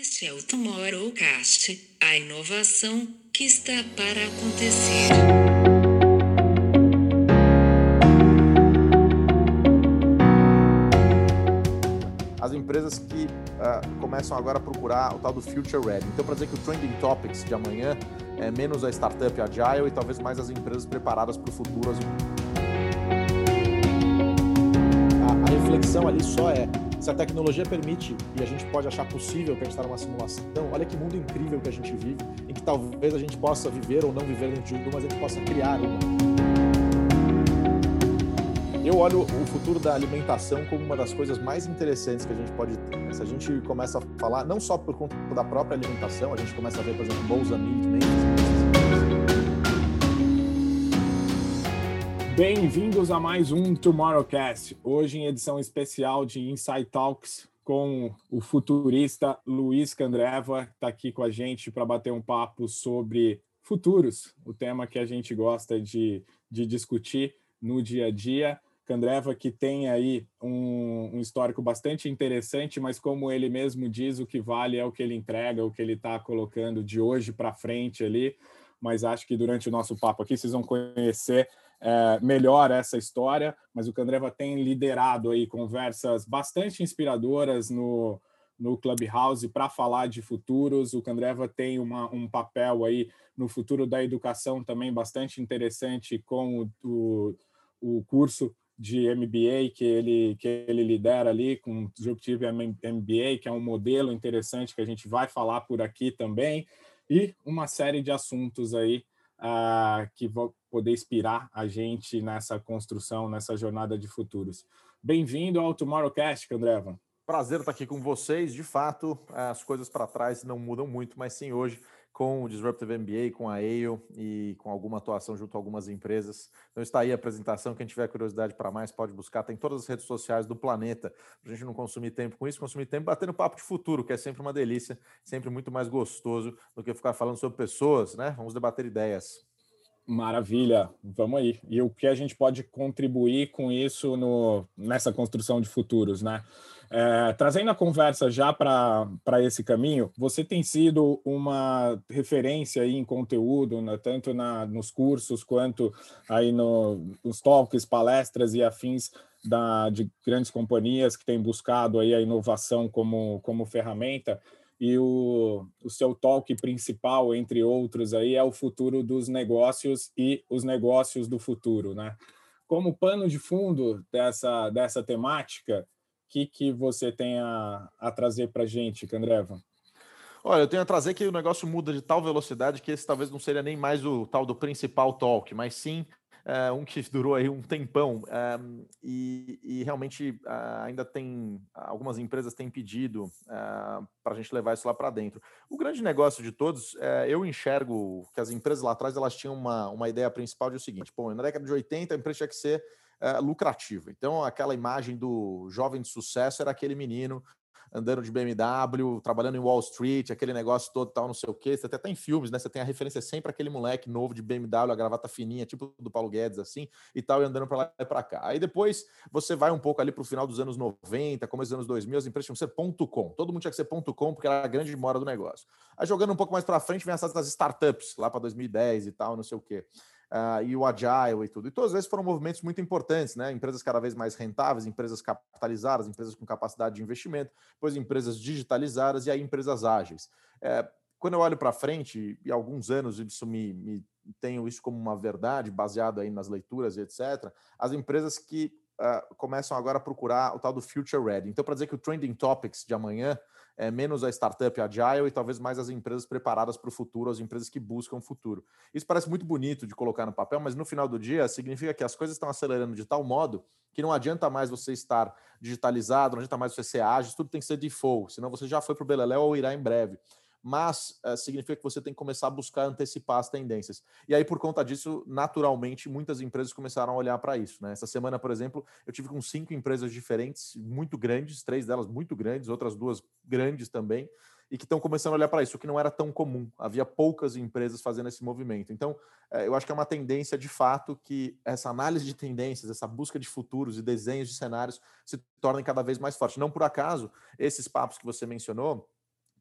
Este é o Tomorrowcast, a inovação que está para acontecer. As empresas que uh, começam agora a procurar o tal do Future Ready. Então, para dizer que o Trending Topics de amanhã é menos a startup agile e talvez mais as empresas preparadas para o futuro. A, a reflexão ali só é se a tecnologia permite e a gente pode achar possível pensar uma simulação, olha que mundo incrível que a gente vive, em que talvez a gente possa viver ou não viver dentro de uma, mas a gente possa criar uma. Eu olho o futuro da alimentação como uma das coisas mais interessantes que a gente pode ter. Se a gente começa a falar, não só por conta da própria alimentação, a gente começa a ver, por exemplo, Bolsa Meat, Bem-vindos a mais um Tomorrowcast, hoje em edição especial de Insight Talks com o futurista Luiz Candreva, está aqui com a gente para bater um papo sobre futuros, o tema que a gente gosta de, de discutir no dia a dia. Candreva que tem aí um, um, histórico bastante interessante, mas como ele mesmo diz, o que vale é o que ele entrega, o que ele está colocando de hoje para frente ali. Mas acho que durante o nosso papo aqui vocês vão conhecer é, melhor essa história, mas o Candreva tem liderado aí conversas bastante inspiradoras no, no Clubhouse para falar de futuros. O Candreva tem uma, um papel aí no futuro da educação também bastante interessante com o, o, o curso de MBA que ele, que ele lidera ali, com o Disruptive MBA, que é um modelo interessante que a gente vai falar por aqui também, e uma série de assuntos aí uh, que vão poder inspirar a gente nessa construção, nessa jornada de futuros. Bem-vindo ao Tomorrowcast, Candreva. Prazer estar aqui com vocês. De fato, as coisas para trás não mudam muito, mas sim hoje com o Disruptive MBA, com a AIO e com alguma atuação junto a algumas empresas. Então está aí a apresentação, quem tiver curiosidade para mais pode buscar, tem todas as redes sociais do planeta, a gente não consumir tempo com isso, consumir tempo batendo papo de futuro, que é sempre uma delícia, sempre muito mais gostoso do que ficar falando sobre pessoas, né? Vamos debater ideias. Maravilha, vamos aí. E o que a gente pode contribuir com isso no, nessa construção de futuros, né? É, trazendo a conversa já para esse caminho, você tem sido uma referência aí em conteúdo, né, tanto na, nos cursos quanto aí no, nos talks, palestras e afins da, de grandes companhias que têm buscado aí a inovação como, como ferramenta e o, o seu talk principal, entre outros, aí é o futuro dos negócios e os negócios do futuro, né? Como pano de fundo dessa, dessa temática, o que, que você tem a, a trazer para a gente, Candreva? Olha, eu tenho a trazer que o negócio muda de tal velocidade que esse talvez não seria nem mais o tal do principal talk, mas sim uh, um que durou aí um tempão uh, e, e, realmente uh, ainda tem algumas empresas têm pedido para a gente levar isso lá para dentro. O grande negócio de todos, eu enxergo que as empresas lá atrás elas tinham uma, uma ideia principal de o seguinte: bom, na década de 80 a empresa tinha que ser lucrativa. Então, aquela imagem do jovem de sucesso era aquele menino andando de BMW, trabalhando em Wall Street, aquele negócio todo tal, não sei o quê. Você até tem filmes, né? Você tem a referência sempre aquele moleque novo de BMW, a gravata fininha, tipo do Paulo Guedes, assim, e tal, e andando para lá e para cá. Aí depois você vai um pouco ali para o final dos anos 90, começo dos anos 2000, as empresas tinham que ser ponto .com. Todo mundo tinha que ser ponto .com porque era a grande mora do negócio. Aí jogando um pouco mais para frente, vem essas startups, lá para 2010 e tal, não sei o quê uh, e o Agile e tudo. E todas vezes foram movimentos muito importantes, né? Empresas cada vez mais rentáveis, empresas capitalizadas, empresas com capacidade de investimento, depois empresas digitalizadas e aí empresas ágeis. É, quando eu olho para frente, e alguns anos isso me, me tenho isso como uma verdade, baseado aí nas leituras e etc., as empresas que uh, começam agora a procurar o tal do Future Ready. Então, para dizer que o Trending Topics de amanhã é, menos a startup agile e talvez mais as empresas preparadas para o futuro, as empresas que buscam o futuro. Isso parece muito bonito de colocar no papel, mas no final do dia significa que as coisas estão acelerando de tal modo que não adianta mais você estar digitalizado, não adianta mais você ser ágil, tudo tem que ser default, senão você já foi para o Beleléu ou irá em breve mas uh, significa que você tem que começar a buscar antecipar as tendências. E aí, por conta disso, naturalmente, muitas empresas começaram a olhar para isso. Né? Essa semana, por exemplo, eu tive com cinco empresas diferentes, muito grandes, três delas muito grandes, outras duas grandes também, e que estão começando a olhar para isso, o que não era tão comum. Havia poucas empresas fazendo esse movimento. Então, eh, eu acho que é uma tendência de fato que essa análise de tendências, essa busca de futuros e desenhos de cenários se tornem cada vez mais forte. Não por acaso, esses papos que você mencionou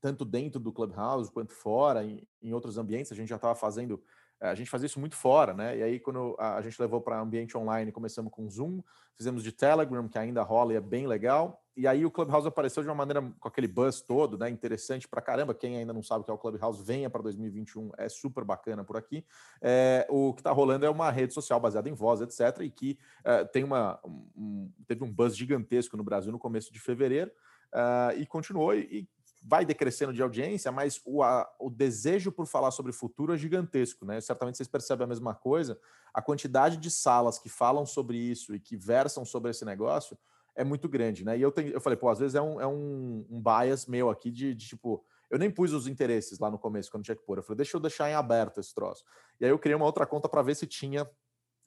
tanto dentro do Clubhouse quanto fora, em, em outros ambientes. A gente já estava fazendo é, a gente fazia isso muito fora, né? E aí, quando a gente levou para ambiente online, começamos com Zoom, fizemos de Telegram, que ainda rola e é bem legal. E aí o Clubhouse apareceu de uma maneira com aquele buzz todo, né? Interessante para caramba. Quem ainda não sabe o que é o Clubhouse, venha para 2021, é super bacana por aqui. É, o que está rolando é uma rede social baseada em voz, etc., e que é, tem uma, um, teve um buzz gigantesco no Brasil no começo de fevereiro. Uh, e continuou e, vai decrescendo de audiência, mas o, a, o desejo por falar sobre futuro é gigantesco, né? Certamente vocês percebem a mesma coisa. A quantidade de salas que falam sobre isso e que versam sobre esse negócio é muito grande, né? E eu, tenho, eu falei, pô, às vezes é um, é um, um bias meu aqui de, de, tipo, eu nem pus os interesses lá no começo, quando tinha que pôr. Eu falei, deixa eu deixar em aberto esse troço. E aí eu criei uma outra conta para ver se tinha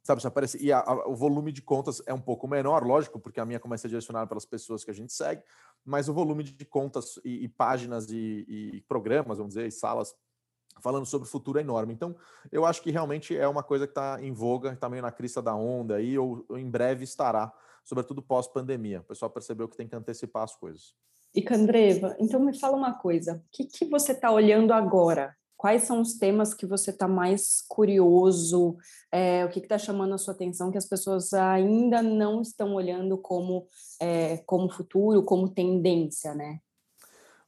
sabe, se aparece. E a, a, o volume de contas é um pouco menor, lógico, porque a minha começa a direcionada pelas pessoas que a gente segue, mas o volume de contas e, e páginas e, e, programas, vamos dizer, e salas falando sobre o futuro é enorme. Então, eu acho que realmente é uma coisa que está em voga, está meio na crista da onda aí, ou, ou em breve estará, sobretudo pós-pandemia. O pessoal percebeu que tem que antecipar as coisas. E Candreva, então me fala uma coisa, o que, que você está olhando agora Quais são os temas que você está mais curioso? É, o que está chamando a sua atenção que as pessoas ainda não estão olhando como, é, como futuro, como tendência, né?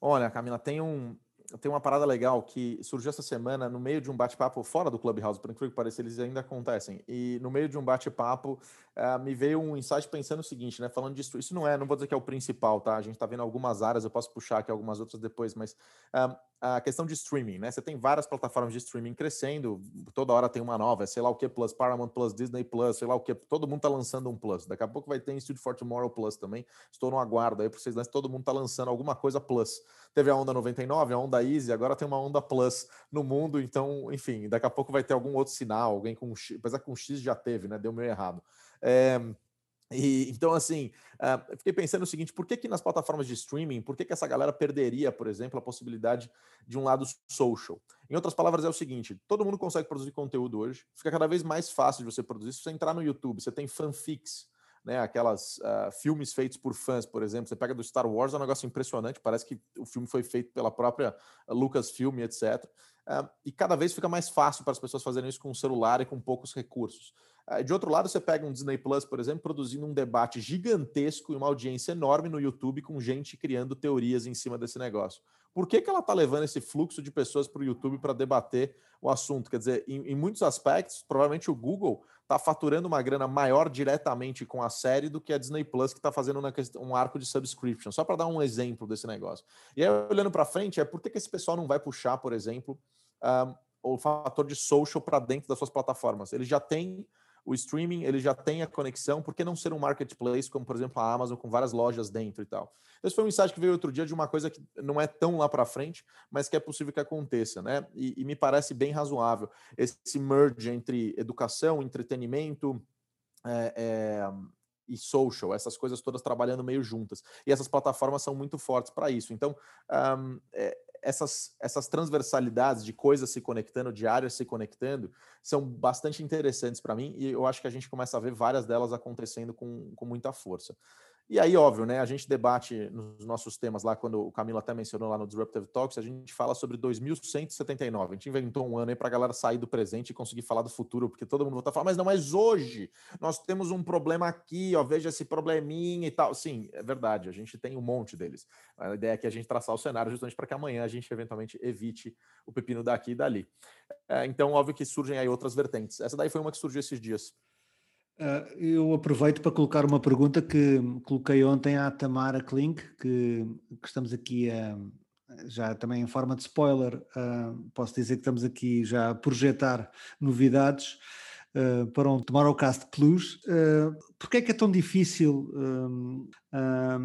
Olha, Camila, tem um, tem uma parada legal que surgiu essa semana no meio de um bate-papo fora do Clubhouse, por incrível que pareça, eles ainda acontecem. E no meio de um bate-papo uh, me veio um insight pensando o seguinte, né? Falando disso, isso não é, não vou dizer que é o principal, tá? A gente está vendo algumas áreas, eu posso puxar aqui algumas outras depois, mas uh, a questão de streaming, né? Você tem várias plataformas de streaming crescendo, toda hora tem uma nova, sei lá o que Plus, Paramount Plus, Disney Plus, sei lá o que, todo mundo tá lançando um Plus. Daqui a pouco vai ter Institute for Tomorrow Plus também. Estou no aguardo aí para vocês, todo mundo tá lançando alguma coisa Plus. Teve a onda 99, a onda Easy, agora tem uma onda Plus no mundo, então, enfim, daqui a pouco vai ter algum outro sinal, alguém com X, apesar que com X já teve, né? Deu meio errado. É, e, então, assim, uh, fiquei pensando o seguinte: por que, que nas plataformas de streaming, por que, que essa galera perderia, por exemplo, a possibilidade de um lado social? Em outras palavras, é o seguinte: todo mundo consegue produzir conteúdo hoje, fica cada vez mais fácil de você produzir. Se você entrar no YouTube, você tem fanfics, né, aquelas uh, filmes feitos por fãs, por exemplo. Você pega do Star Wars, é um negócio impressionante, parece que o filme foi feito pela própria Lucasfilm, etc. Uh, e cada vez fica mais fácil para as pessoas fazerem isso com o celular e com poucos recursos. Ah, de outro lado, você pega um Disney Plus, por exemplo, produzindo um debate gigantesco e uma audiência enorme no YouTube com gente criando teorias em cima desse negócio. Por que, que ela está levando esse fluxo de pessoas para o YouTube para debater o assunto? Quer dizer, em, em muitos aspectos, provavelmente o Google está faturando uma grana maior diretamente com a série do que a Disney Plus, que está fazendo um arco de subscription, só para dar um exemplo desse negócio. E aí, olhando para frente, é por que, que esse pessoal não vai puxar, por exemplo, um, o fator de social para dentro das suas plataformas? Ele já tem o streaming ele já tem a conexão, por que não ser um marketplace como, por exemplo, a Amazon com várias lojas dentro e tal? Esse foi um insight que veio outro dia de uma coisa que não é tão lá para frente, mas que é possível que aconteça, né? E, e, me parece bem razoável esse merge entre educação, entretenimento, é, é, e social, essas coisas todas trabalhando meio juntas. E essas plataformas são muito fortes para isso. Então, um, é, essas, essas transversalidades de coisas se conectando, de áreas se conectando, são bastante interessantes para mim e eu acho que a gente começa a ver várias delas acontecendo com, com muita força. E aí, óbvio, né? A gente debate nos nossos temas lá, quando o Camilo até mencionou lá no Disruptive Talks, a gente fala sobre 2179. A gente inventou um ano aí para a galera sair do presente e conseguir falar do futuro, porque todo mundo vai estar falando, mas não, mas hoje nós temos um problema aqui, ó, veja esse probleminha e tal. Sim, é verdade, a gente tem um monte deles. A ideia é que a gente traçar o cenário justamente para que amanhã a gente eventualmente evite o pepino daqui e dali. É, então, óbvio que surgem aí outras vertentes. Essa daí foi uma que surgiu esses dias. Uh, eu aproveito para colocar uma pergunta que coloquei ontem à Tamara Klink, que, que estamos aqui a, já também em forma de spoiler, uh, posso dizer que estamos aqui já a projetar novidades uh, para um Tomorrowcast Plus. Uh, Porquê é que é tão difícil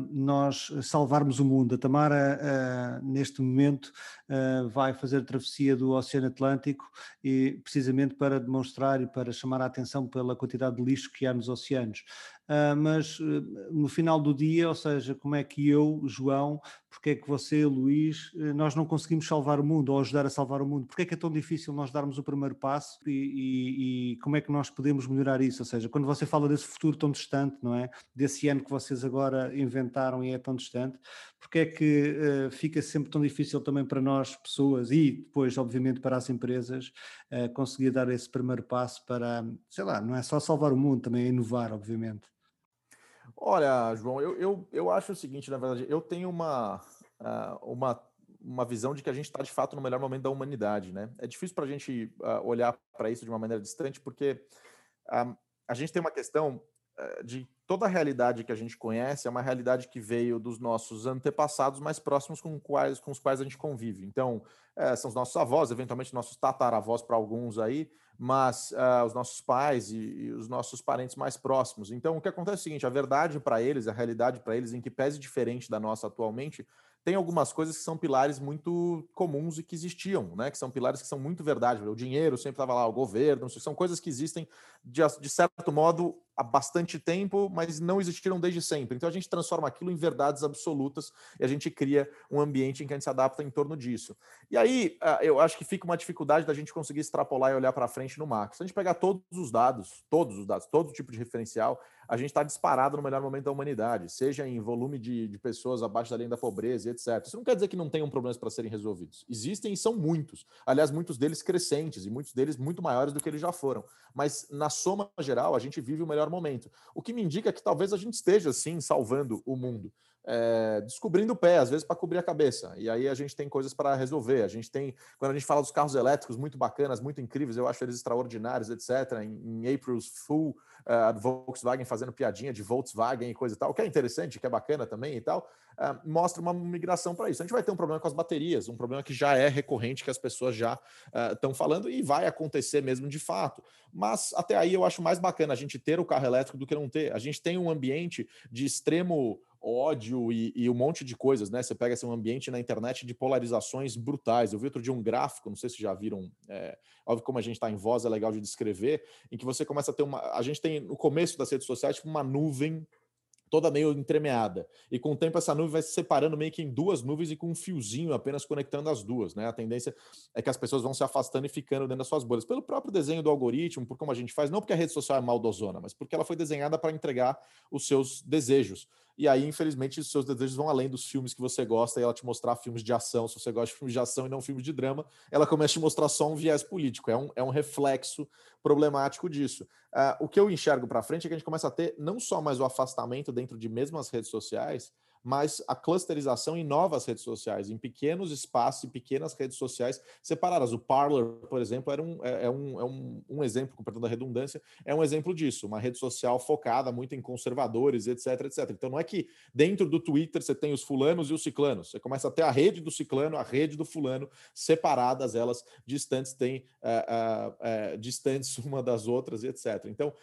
nós salvarmos o mundo? A Tamara, neste momento, vai fazer a travessia do Oceano Atlântico e precisamente para demonstrar e para chamar a atenção pela quantidade de lixo que há nos oceanos. Uh, mas uh, no final do dia, ou seja, como é que eu, João, porque é que você, Luís, uh, nós não conseguimos salvar o mundo ou ajudar a salvar o mundo? Porque é que é tão difícil nós darmos o primeiro passo e, e, e, como é que nós podemos melhorar isso? Ou seja, quando você fala desse futuro tão distante, não é? Desse ano que vocês agora inventaram e é tão distante, porque é que uh, fica sempre tão difícil também para nós, pessoas, e depois, obviamente, para as empresas, uh, conseguir dar esse primeiro passo para, sei lá, não é só salvar o mundo, também é inovar, obviamente. Olha, João, eu, eu, eu acho o seguinte, na verdade, eu tenho uma, uh, uma uma visão de que a gente está de fato no melhor momento da humanidade, né? É difícil para a gente uh, olhar para isso de uma maneira distante, porque uh, a gente tem uma questão uh, de toda a realidade que a gente conhece é uma realidade que veio dos nossos antepassados mais próximos com, quais, com os quais a gente convive. Então, eh, são os nossos avós, eventualmente nossos tataravós para alguns aí, mas uh, os nossos pais e, e, os nossos parentes mais próximos. Então, o que acontece é o seguinte: a verdade para eles, a realidade para eles, em que pese diferente da nossa atualmente, tem algumas coisas que são pilares muito comuns e que existiam, né? Que são pilares que são muito verdade. O dinheiro sempre estava lá, o governo, são coisas que existem de, de certo modo há bastante tempo, mas não existiram desde sempre. Então a gente transforma aquilo em verdades absolutas e a gente cria um ambiente em que a gente se adapta em torno disso. E aí ah, eu acho que fica uma dificuldade da gente conseguir extrapolar e olhar para frente no macro. Se a gente pegar todos os dados, todos os dados, todo tipo de referencial, a gente está disparado no melhor momento da humanidade, seja em volume de, de pessoas abaixo da linha da pobreza, etc. Isso não quer dizer que não tenham problemas para serem resolvidos. Existem e são muitos. Aliás, muitos deles crescentes e muitos deles muito maiores do que eles já foram. Mas na soma geral, a gente vive o melhor momento. O que me indica que talvez a gente esteja, sim, salvando o mundo é, descobrindo o pé, às vezes para cobrir a cabeça. E aí a gente tem coisas para resolver. A gente tem, quando a gente fala dos carros elétricos muito bacanas, muito incríveis, eu acho eles extraordinários, etc. Em, em April's Fool, uh, Volkswagen fazendo piadinha de Volkswagen e coisa e tal, que é interessante, que é bacana também e tal, uh, mostra uma migração para isso. A gente vai ter um problema com as baterias, um problema que já é recorrente, que as pessoas já estão uh, falando e vai acontecer mesmo de fato. Mas até aí eu acho mais bacana a gente ter o carro elétrico do que não ter. A gente tem um ambiente de extremo ódio e, e, um monte de coisas, né? Você pega assim, um ambiente na internet de polarizações brutais. Eu vi outro dia um gráfico, não sei se já viram, é, óbvio como a gente está em voz, é legal de descrever, em que você começa a ter uma. A gente tem no começo das redes sociais tipo uma nuvem toda meio entremeada. E com o tempo essa nuvem vai se separando meio que em duas nuvens e com um fiozinho apenas conectando as duas, né? A tendência é que as pessoas vão se afastando e ficando dentro das suas bolhas. Pelo próprio desenho do algoritmo, por como a gente faz, não porque a rede social é maldosona, mas porque ela foi desenhada para entregar os seus desejos. E aí, infelizmente, os seus desejos vão além dos filmes que você gosta e ela te mostrar filmes de ação. Se você gosta de filmes de ação e não filmes de drama, ela começa a te mostrar só um viés político. É um, é um reflexo problemático disso. Uh, o que eu enxergo para frente é que a gente começa a ter não só mais o afastamento dentro de mesmas redes sociais, mas a clusterização em novas redes sociais, em pequenos espaços, em pequenas redes sociais separadas. O Parler, por exemplo, era um, é, é, um, é um, um exemplo, com perdão da redundância, é um exemplo disso, uma rede social focada muito em conservadores, etc, etc. Então não é que dentro do Twitter você tem os fulanos e os ciclanos, você começa a ter a rede do ciclano, a rede do fulano, separadas, elas distantes, têm uh, uh, uh, distantes uma das outras, etc. Então,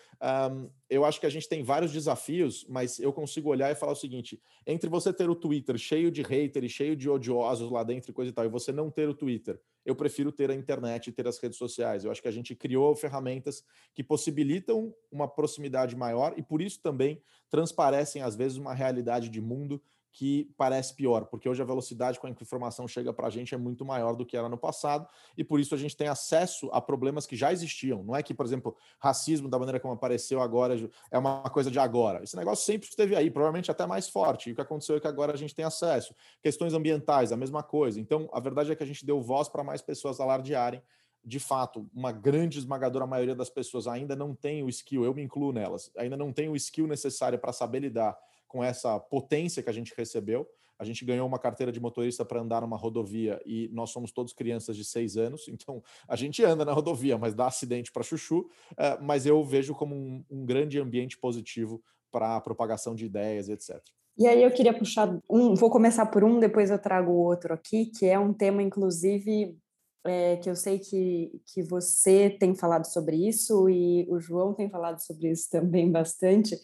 um, eu acho que a gente tem vários desafios, mas eu consigo olhar e falar o seguinte: entre você ter o Twitter cheio de haters, cheio de odiosos lá dentro e coisa e tal, e você não ter o Twitter, eu prefiro ter a internet e ter as redes sociais. Eu acho que a gente criou ferramentas que possibilitam uma proximidade maior e por isso também transparecem às vezes uma realidade de mundo que parece pior, porque hoje a velocidade com a informação chega para a gente é muito maior do que era no passado, e por isso a gente tem acesso a problemas que já existiam. Não é que, por exemplo, racismo, da maneira como apareceu agora, é uma coisa de agora. Esse negócio sempre esteve aí, provavelmente até mais forte. E o que aconteceu é que agora a gente tem acesso. Questões ambientais, a mesma coisa. Então, a verdade é que a gente deu voz para mais pessoas alardearem de fato, uma grande esmagadora maioria das pessoas ainda não tem o skill, eu me incluo nelas, ainda não tem o skill necessário para saber lidar com essa potência que a gente recebeu. A gente ganhou uma carteira de motorista para andar numa rodovia e nós somos todos crianças de seis anos, então a gente anda na rodovia, mas dá acidente para chuchu. Uh, mas eu vejo como um, um grande ambiente positivo para a propagação de ideias, etc. E aí eu queria puxar um, vou começar por um, depois eu trago o outro aqui, que é um tema, inclusive, é, que eu sei que, que você tem falado sobre isso e o João tem falado sobre isso também bastante,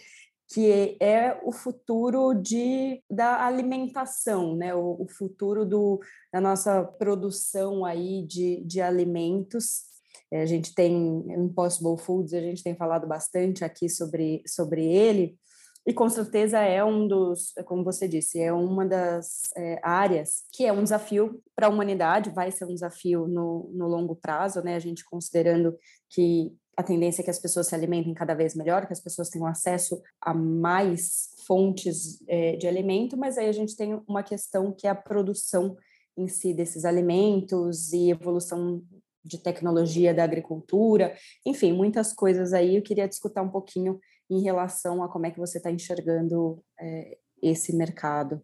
que é o futuro de, da alimentação, né? o, o futuro do, da nossa produção aí de, de alimentos. É, a gente tem Impossible Foods, a gente tem falado bastante aqui sobre, sobre ele, e com certeza é um dos, como você disse, é uma das é, áreas que é um desafio para a humanidade, vai ser um desafio no, no longo prazo, né? A gente considerando que a tendência é que as pessoas se alimentem cada vez melhor, que as pessoas tenham acesso a mais fontes é, de alimento, mas aí a gente tem uma questão que é a produção em si desses alimentos e evolução de tecnologia da agricultura, enfim, muitas coisas aí. Eu queria discutir um pouquinho em relação a como é que você está enxergando é, esse mercado.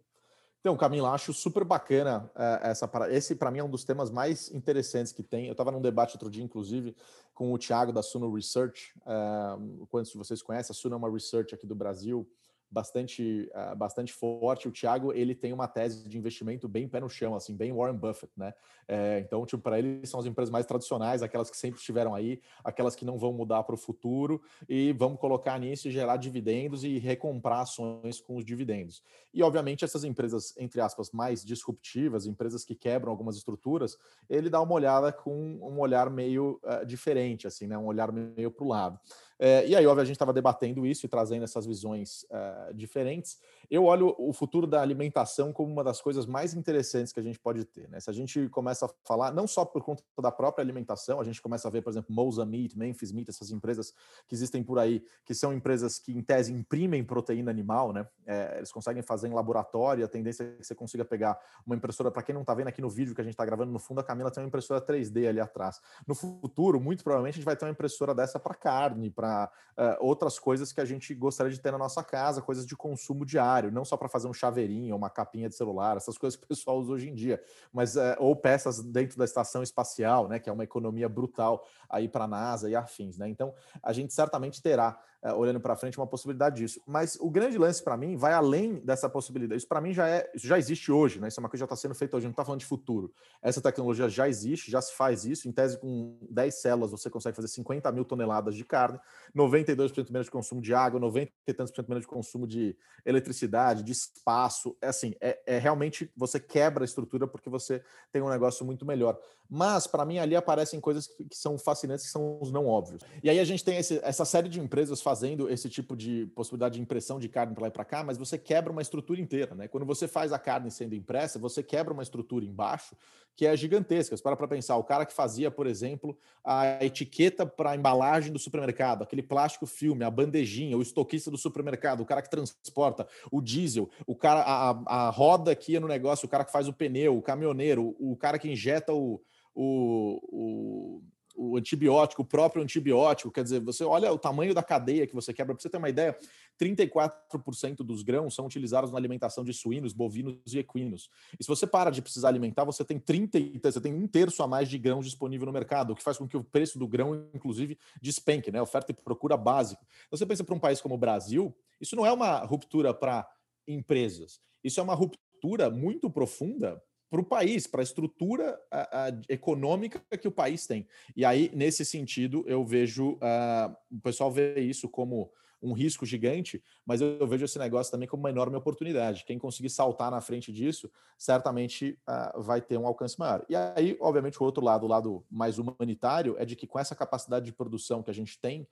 Então, Camila, acho super bacana uh, essa para esse para mim é um dos temas mais interessantes que tem. Eu estava num debate outro dia, inclusive, com o Thiago da Suno Research. Uh, quantos de vocês conhecem? A Suno é uma research aqui do Brasil bastante, uh, bastante forte. O Thiago ele tem uma tese de investimento bem pé no chão, assim, bem Warren Buffett, né? É, então, tipo, para ele são as empresas mais tradicionais, aquelas que sempre estiveram aí, aquelas que não vão mudar para o futuro e vamos colocar nisso e gerar dividendos e recomprar ações com os dividendos. E, obviamente, essas empresas, entre aspas, mais disruptivas, empresas que quebram algumas estruturas, ele dá uma olhada com um olhar meio uh, diferente, assim, né? Um olhar meio para o lado. É, e aí, óbvio, a gente estava debatendo isso e trazendo essas visões uh, diferentes. Eu olho o futuro da alimentação como uma das coisas mais interessantes que a gente pode ter. Né? Se a gente começa a falar, não só por conta da própria alimentação, a gente começa a ver, por exemplo, Mosa Meat, Memphis Meat, essas empresas que existem por aí, que são empresas que, em tese, imprimem proteína animal, né? É, eles conseguem fazer em laboratório, a tendência é que você consiga pegar uma impressora, para quem não está vendo aqui no vídeo que a gente está gravando, no fundo a Camila tem uma impressora 3D ali atrás. No futuro, muito provavelmente, a gente vai ter uma impressora dessa para carne, para uh, outras coisas que a gente gostaria de ter na nossa casa, coisas de consumo diário, não só para fazer um chaveirinho, uma capinha de celular, essas coisas que o pessoal usa hoje em dia, mas uh, ou peças dentro da estação espacial, né, que é uma economia brutal aí para a NASA e afins, né? Então, a gente certamente terá olhando para frente uma possibilidade disso. Mas o grande lance para mim vai além dessa possibilidade. Isso para mim já é, já existe hoje, né? Isso é uma coisa que já está sendo feita hoje, não está falando de futuro. Essa tecnologia já existe, já se faz isso. Em tese, com 10 células, você consegue fazer 50 mil toneladas de carne, 92% menos de consumo de água, 90 e tantos por cento menos de consumo de eletricidade, de espaço. É assim, é, é realmente você quebra a estrutura porque você tem um negócio muito melhor. Mas, para mim, ali aparecem coisas que, que, são fascinantes, que são os não óbvios. E aí a gente tem esse, essa série de empresas fazendo esse tipo de possibilidade de impressão de carne para lá e para cá, mas você quebra uma estrutura inteira, né? Quando você faz a carne sendo impressa, você quebra uma estrutura embaixo que é gigantesca. Você para para pensar, o cara que fazia, por exemplo, a etiqueta para a embalagem do supermercado, aquele plástico filme, a bandejinha, o estoquista do supermercado, o cara que transporta, o diesel, o cara, a, a roda que ia no negócio, o cara que faz o pneu, o caminhoneiro, o cara que injeta o o, o, o antibiótico, o próprio antibiótico, quer dizer, você olha o tamanho da cadeia que você quebra, para você ter uma ideia, 34% dos grãos são utilizados na alimentação de suínos, bovinos e equinos. E se você para de precisar alimentar, você tem 30, você tem um terço a mais de grãos disponível no mercado, o que faz com que o preço do grão, inclusive, despenque, né? Oferta e procura básico. Então, você pensa para um país como o Brasil, isso não é uma ruptura para empresas, isso é uma ruptura muito profunda para o país, para a estrutura a, a, econômica que o país tem. E aí, nesse sentido, eu vejo uh, o pessoal vê isso como um risco gigante, mas eu, eu, vejo esse negócio também como uma enorme oportunidade. Quem conseguir saltar na frente disso, certamente uh, vai ter um alcance maior. E aí, obviamente, o outro lado, o lado mais humanitário, é de que com essa capacidade de produção que a gente tem,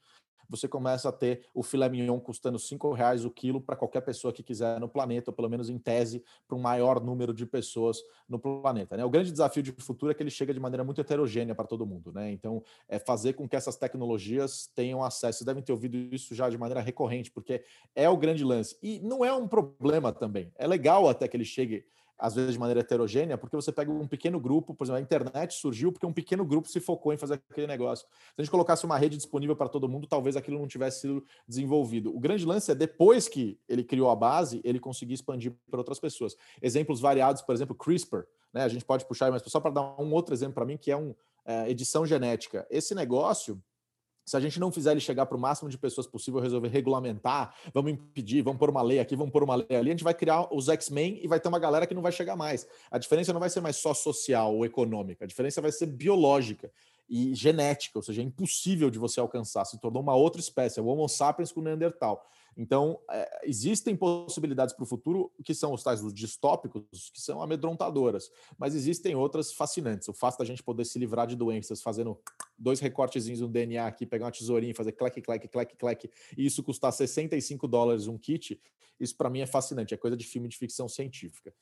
você começa a ter o filé mignon custando cinco reais o quilo para qualquer pessoa que quiser no planeta, ou pelo menos em tese, para um maior número de pessoas no planeta. Né? O grande desafio de futuro é que ele chega de maneira muito heterogênea para todo mundo. Né? Então, é fazer com que essas tecnologias tenham acesso. Vocês devem ter ouvido isso já de maneira recorrente, porque é o grande lance. E não é um problema também. É legal até que ele chegue às vezes de maneira heterogênea, porque você pega um pequeno grupo, por exemplo, a internet surgiu porque um pequeno grupo se focou em fazer aquele negócio. Se a gente colocasse uma rede disponível para todo mundo, talvez aquilo não tivesse sido desenvolvido. O grande lance é depois que ele criou a base, ele conseguir expandir para outras pessoas. Exemplos variados, por exemplo, CRISPR, né? A gente pode puxar, mas só para dar um outro exemplo para mim, que é um é, edição genética. Esse negócio se a gente não fizer ele chegar para o máximo de pessoas possível, resolver regulamentar, vamos impedir, vamos pôr uma lei aqui, vamos pôr uma lei ali, a gente vai criar os X-Men e vai ter uma galera que não vai chegar mais. A diferença não vai ser mais só social ou econômica, a diferença vai ser biológica e genética, ou seja, é impossível de você alcançar, se tornou uma outra espécie, é o Homo sapiens com o Neandertal. Então, é, existem possibilidades para o futuro que são os tais dos distópicos, que são amedrontadoras, mas existem outras fascinantes. O fato da gente poder se livrar de doenças fazendo dois recortezinhos no DNA aqui, pegar uma tesourinha e fazer clac, clac, clac, clac, e isso custar 65 dólares um kit, isso para mim é fascinante, é coisa de filme de ficção científica.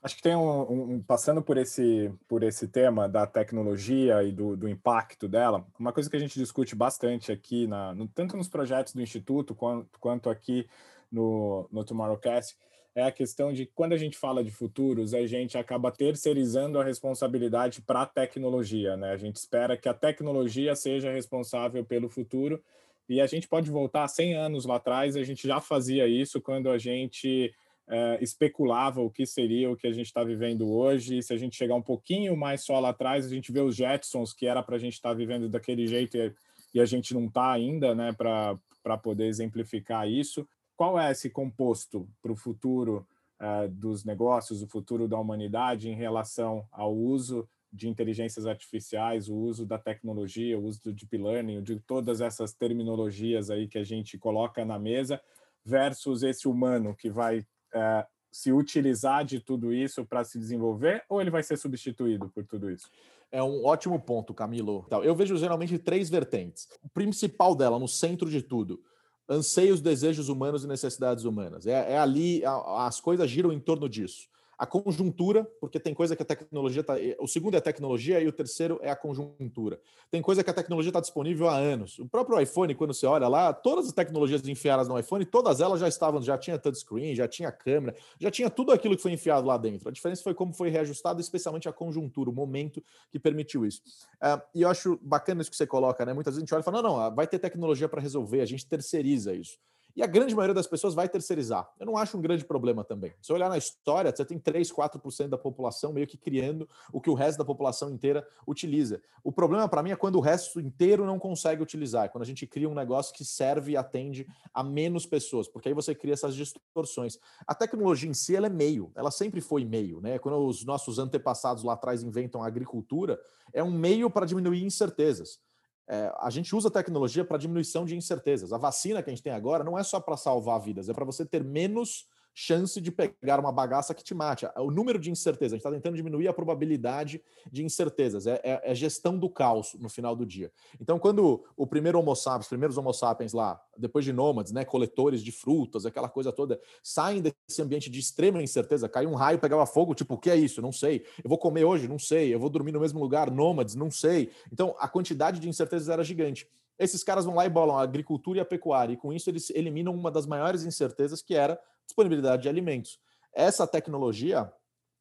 Acho que tem um, um, passando por esse por esse tema da tecnologia e do, do, impacto dela, uma coisa que a gente discute bastante aqui na, no, tanto nos projetos do instituto quanto, quanto aqui no, no Tomorrowcast é a questão de quando a gente fala de futuros, a gente acaba terceirizando a responsabilidade para a tecnologia, né? A gente espera que a tecnologia seja responsável pelo futuro e a gente pode voltar 100 anos lá atrás, a gente já fazia isso quando a gente é, especulava o que seria o que a gente está vivendo hoje. Se a gente chegar um pouquinho mais só lá atrás, a gente vê os Jetsons, que era para a gente estar tá vivendo daquele jeito e, e a gente não está ainda, né, para poder exemplificar isso. Qual é esse composto para o futuro é, dos negócios, o futuro da humanidade em relação ao uso de inteligências artificiais, o uso da tecnologia, o uso do deep learning, de todas essas terminologias aí que a gente coloca na mesa, versus esse humano que vai é, se utilizar de tudo isso para se desenvolver ou ele vai ser substituído por tudo isso? É um ótimo ponto, Camilo. Eu vejo geralmente três vertentes. O principal dela, no centro de tudo, anseios, desejos humanos e necessidades humanas. É, é ali, as coisas giram em torno disso a conjuntura, porque tem coisa que a tecnologia está. O segundo é a tecnologia e o terceiro é a conjuntura. Tem coisa que a tecnologia está disponível há anos. O próprio iPhone, quando você olha lá, todas as tecnologias enfiadas no iPhone, todas elas já estavam, já tinha touchscreen, já tinha câmera, já tinha tudo aquilo que foi enfiado lá dentro. A diferença foi como foi reajustado, especialmente a conjuntura, o momento que permitiu isso. Uh, e eu acho bacana isso que você coloca, né? Muitas vezes a gente olha e fala: não, não, vai ter tecnologia para resolver, a gente terceiriza isso. E a grande maioria das pessoas vai terceirizar. Eu não acho um grande problema também. Se olhar na história, você tem 3, 4% da população meio que criando o que o resto da população inteira utiliza. O problema para mim é quando o resto inteiro não consegue utilizar, é quando a gente cria um negócio que serve e atende a menos pessoas, porque aí você cria essas distorções. A tecnologia em si ela é meio, ela sempre foi meio, né? Quando os nossos antepassados lá atrás inventam a agricultura, é um meio para diminuir incertezas. É, a gente usa tecnologia para diminuição de incertezas. A vacina que a gente tem agora não é só para salvar vidas, é para você ter menos chance de pegar uma bagaça que te mate. O número de incertezas, a gente está tentando diminuir a probabilidade de incertezas. É, é, é, gestão do caos no final do dia. Então, quando o primeiro Homo sapiens, os primeiros Homo sapiens lá, depois de nômades, né, coletores de frutas, aquela coisa toda, saem desse ambiente de extrema incerteza, caiu um raio, pegava fogo, tipo, o que é isso? Não sei. Eu vou comer hoje? Não sei. Eu vou dormir no mesmo lugar? Nômades? Não sei. Então, a quantidade de incertezas era gigante. Esses caras vão lá e bolam a agricultura e a pecuária, e com isso eles eliminam uma das maiores incertezas que era disponibilidade de alimentos. Essa tecnologia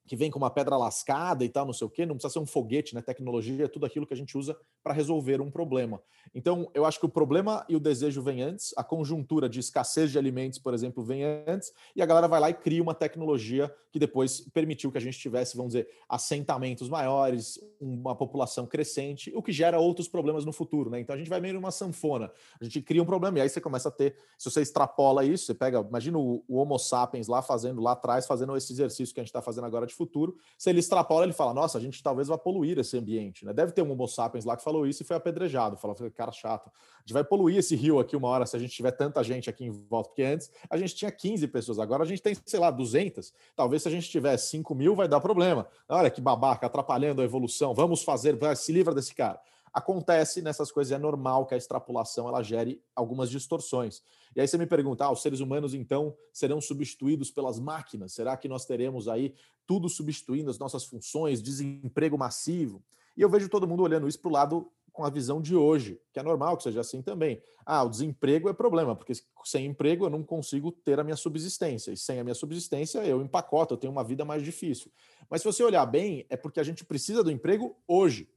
que vem com uma pedra lascada e tal, não sei o quê, não precisa ser um foguete, né? Tecnologia é tudo aquilo que a gente usa para resolver um problema. Então, eu acho que o problema e o desejo vem antes, a conjuntura de escassez de alimentos, por exemplo, vem antes, e a galera vai lá e cria uma tecnologia que depois permitiu que a gente tivesse, vamos dizer, assentamentos maiores, uma população crescente, o que gera outros problemas no futuro, né? Então a gente vai meio numa sanfona, a gente cria um problema e aí você começa a ter, se você extrapola isso, você pega, imagina o, o Homo sapiens lá fazendo lá atrás, fazendo esse exercício que a gente está fazendo agora de futuro, se ele extrapola, ele fala, nossa, a gente talvez vá poluir esse ambiente, né? Deve ter um Homo sapiens lá que falou isso e foi apedrejado, falou, cara chato, a gente vai poluir esse rio aqui uma hora se a gente tiver tanta gente aqui em volta, porque antes a gente tinha 15 pessoas, agora a gente tem, sei lá, 200, talvez se a gente tiver 5 mil vai dar problema. Olha que babaca, atrapalhando a evolução, vamos fazer, se livra desse cara acontece nessas coisas, é normal que a extrapolação ela gere algumas distorções. E aí você me pergunta, ah, os seres humanos então serão substituídos pelas máquinas? Será que nós teremos aí tudo substituindo as nossas funções, desemprego massivo? E eu vejo todo mundo olhando isso para o lado com a visão de hoje, que é normal que seja assim também. Ah, o desemprego é problema, porque sem emprego eu não consigo ter a minha subsistência, e sem a minha subsistência eu empacoto, eu tenho uma vida mais difícil. Mas se você olhar bem, é porque a gente precisa do emprego hoje.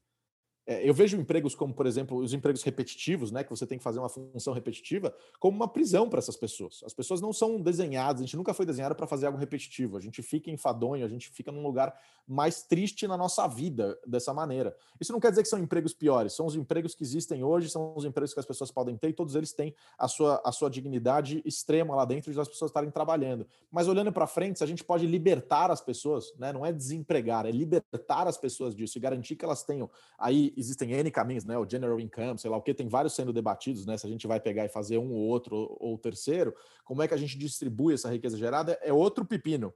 É, eu vejo empregos como, por exemplo, os empregos repetitivos, né, que você tem que fazer uma função repetitiva, como uma prisão para essas pessoas. As pessoas não são desenhadas, a gente nunca foi desenhado para fazer algo repetitivo. A gente fica enfadonho, a gente fica num lugar mais triste na nossa vida dessa maneira. Isso não quer dizer que são empregos piores, são os empregos que existem hoje, são os empregos que as pessoas podem ter e todos eles têm a sua, a sua dignidade extrema lá dentro de as pessoas estarem trabalhando. Mas olhando para frente, se a gente pode libertar as pessoas, né, não é desempregar, é libertar as pessoas disso e garantir que elas tenham aí existem N caminhos, né? O general income, sei lá o que, tem vários sendo debatidos, né? Se a gente vai pegar e fazer um ou outro ou terceiro, como é que a gente distribui essa riqueza gerada é outro pepino.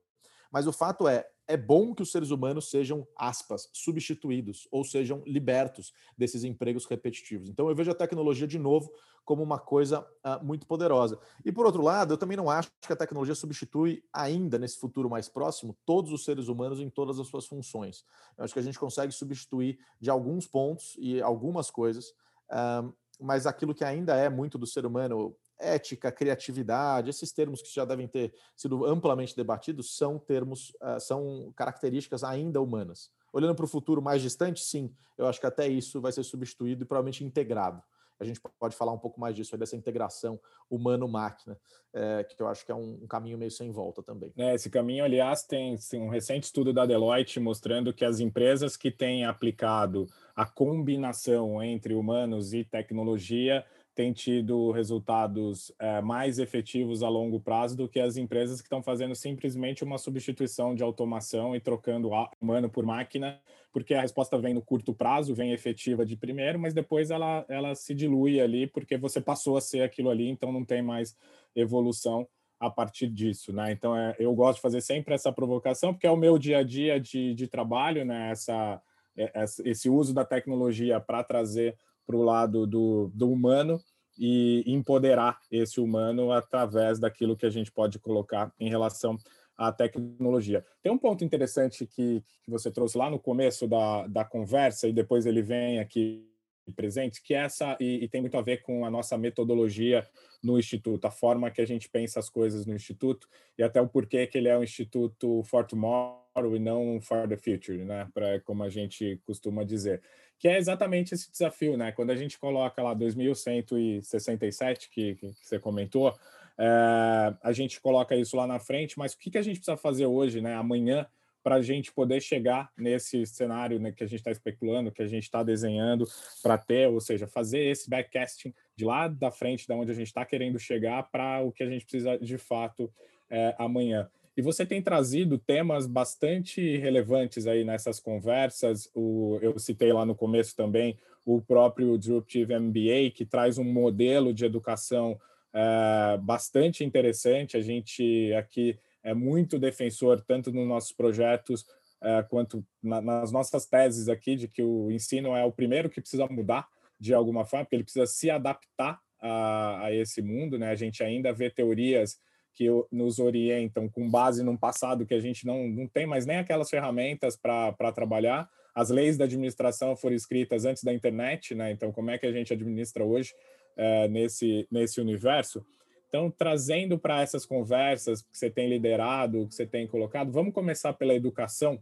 Mas o fato é, é bom que os seres humanos sejam, aspas, substituídos ou sejam libertos desses empregos repetitivos. Então, eu vejo a tecnologia, de novo, como uma coisa uh, muito poderosa. E, por outro lado, eu também não acho que a tecnologia substitui ainda, nesse futuro mais próximo, todos os seres humanos em todas as suas funções. Eu acho que a gente consegue substituir de alguns pontos e algumas coisas, uh, mas aquilo que ainda é muito do ser humano, ética, criatividade, esses termos que já devem ter sido amplamente debatidos, são termos, uh, são características ainda humanas. Olhando para o futuro mais distante, sim, eu acho que até isso vai ser substituído e provavelmente integrado. A gente pode falar um pouco mais disso, dessa integração humano-máquina, é, que eu acho que é um, caminho meio sem volta também. É, esse caminho, aliás, tem um recente estudo da Deloitte mostrando que as empresas que têm aplicado a combinação entre humanos e tecnologia tem tido resultados é, mais efetivos a longo prazo do que as empresas que estão fazendo simplesmente uma substituição de automação e trocando humano por máquina, porque a resposta vem no curto prazo, vem efetiva de primeiro, mas depois ela, ela se dilui ali, porque você passou a ser aquilo ali, então não tem mais evolução a partir disso, né? Então é, eu gosto de fazer sempre essa provocação, porque é o meu dia a dia de, de trabalho, né? Essa, é, esse uso da tecnologia para trazer para o lado do, do humano e empoderar esse humano através daquilo que a gente pode colocar em relação à tecnologia. Tem um ponto interessante que, que você trouxe lá no começo da, da conversa e depois ele vem aqui presente, que essa, e, e, tem muito a ver com a nossa metodologia no Instituto, a forma que a gente pensa as coisas no Instituto e até o porquê que ele é um Instituto for Tomorrow e não for the Future, né? Pra, como a gente costuma dizer que é exatamente esse desafio, né? Quando a gente coloca lá 2167, que, que você comentou, é, a gente coloca isso lá na frente, mas o que, que a gente precisa fazer hoje, né? Amanhã, para a gente poder chegar nesse cenário né, que a gente está especulando, que a gente está desenhando para ter, ou seja, fazer esse backcasting de lá da frente, da onde a gente está querendo chegar, para o que a gente precisa de fato é, amanhã. E você tem trazido temas bastante relevantes aí nessas conversas. O, eu citei lá no começo também o próprio Disruptive MBA, que traz um modelo de educação é, bastante interessante. A gente aqui é muito defensor, tanto nos nossos projetos é, quanto na, nas nossas teses aqui, de que o ensino é o primeiro que precisa mudar de alguma forma, porque ele precisa se adaptar a, a esse mundo. Né? A gente ainda vê teorias que nos orientam com base num passado que a gente não, não tem mais nem aquelas ferramentas para trabalhar. As leis da administração foram escritas antes da internet, né? Então, como é que a gente administra hoje é, nesse, nesse universo? Então, trazendo para essas conversas que você tem liderado, que você tem colocado, vamos começar pela educação,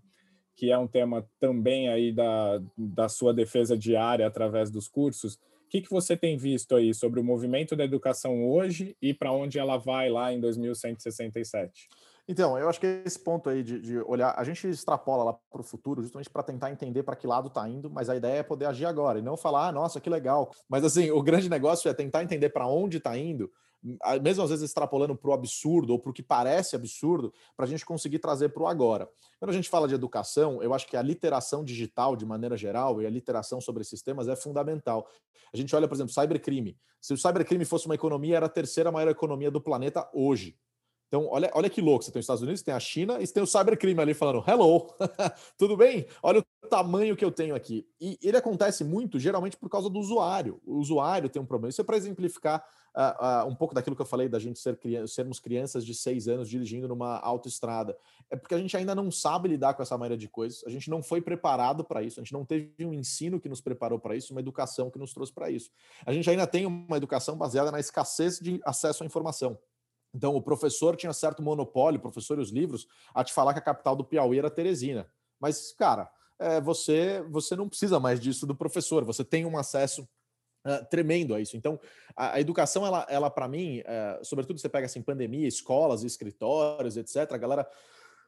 que é um tema também aí da, da sua defesa diária através dos cursos que, que você tem visto aí sobre o movimento da educação hoje e para onde ela vai lá em 2167? Então, eu acho que esse ponto aí de, de olhar, a gente extrapola lá para o futuro justamente para tentar entender para que lado está indo, mas a ideia é poder agir agora e não falar, ah, nossa, que legal. Mas assim, o grande negócio é tentar entender para onde está indo mesmo às vezes extrapolando para o absurdo ou para o que parece absurdo, para a gente conseguir trazer para o agora. Quando a gente fala de educação, eu acho que a literação digital, de maneira geral, e a literação sobre esses temas é fundamental. A gente olha, por exemplo, cybercrime. Se o cybercrime fosse uma economia, era a terceira maior economia do planeta hoje. Então, olha, olha que louco. Você tem os Estados Unidos, tem a China e tem o cybercrime ali falando: hello, tudo bem? Olha o tamanho que eu tenho aqui. E ele acontece muito, geralmente, por causa do usuário. O usuário tem um problema. Isso é para exemplificar uh, uh, um pouco daquilo que eu falei da gente ser sermos crianças de seis anos dirigindo numa autoestrada. É porque a gente ainda não sabe lidar com essa maneira de coisas, a gente não foi preparado para isso, a gente não teve um ensino que nos preparou para isso, uma educação que nos trouxe para isso. A gente ainda tem uma educação baseada na escassez de acesso à informação. Então, o professor tinha certo monopólio, o professor e os livros, a te falar que a capital do Piauí era Teresina. Mas, cara, é, você, você não precisa mais disso do professor, você tem um acesso Uh, tremendo a isso. Então, a, a educação, ela, ela para mim, uh, sobretudo você pega assim pandemia, escolas, escritórios, etc. A galera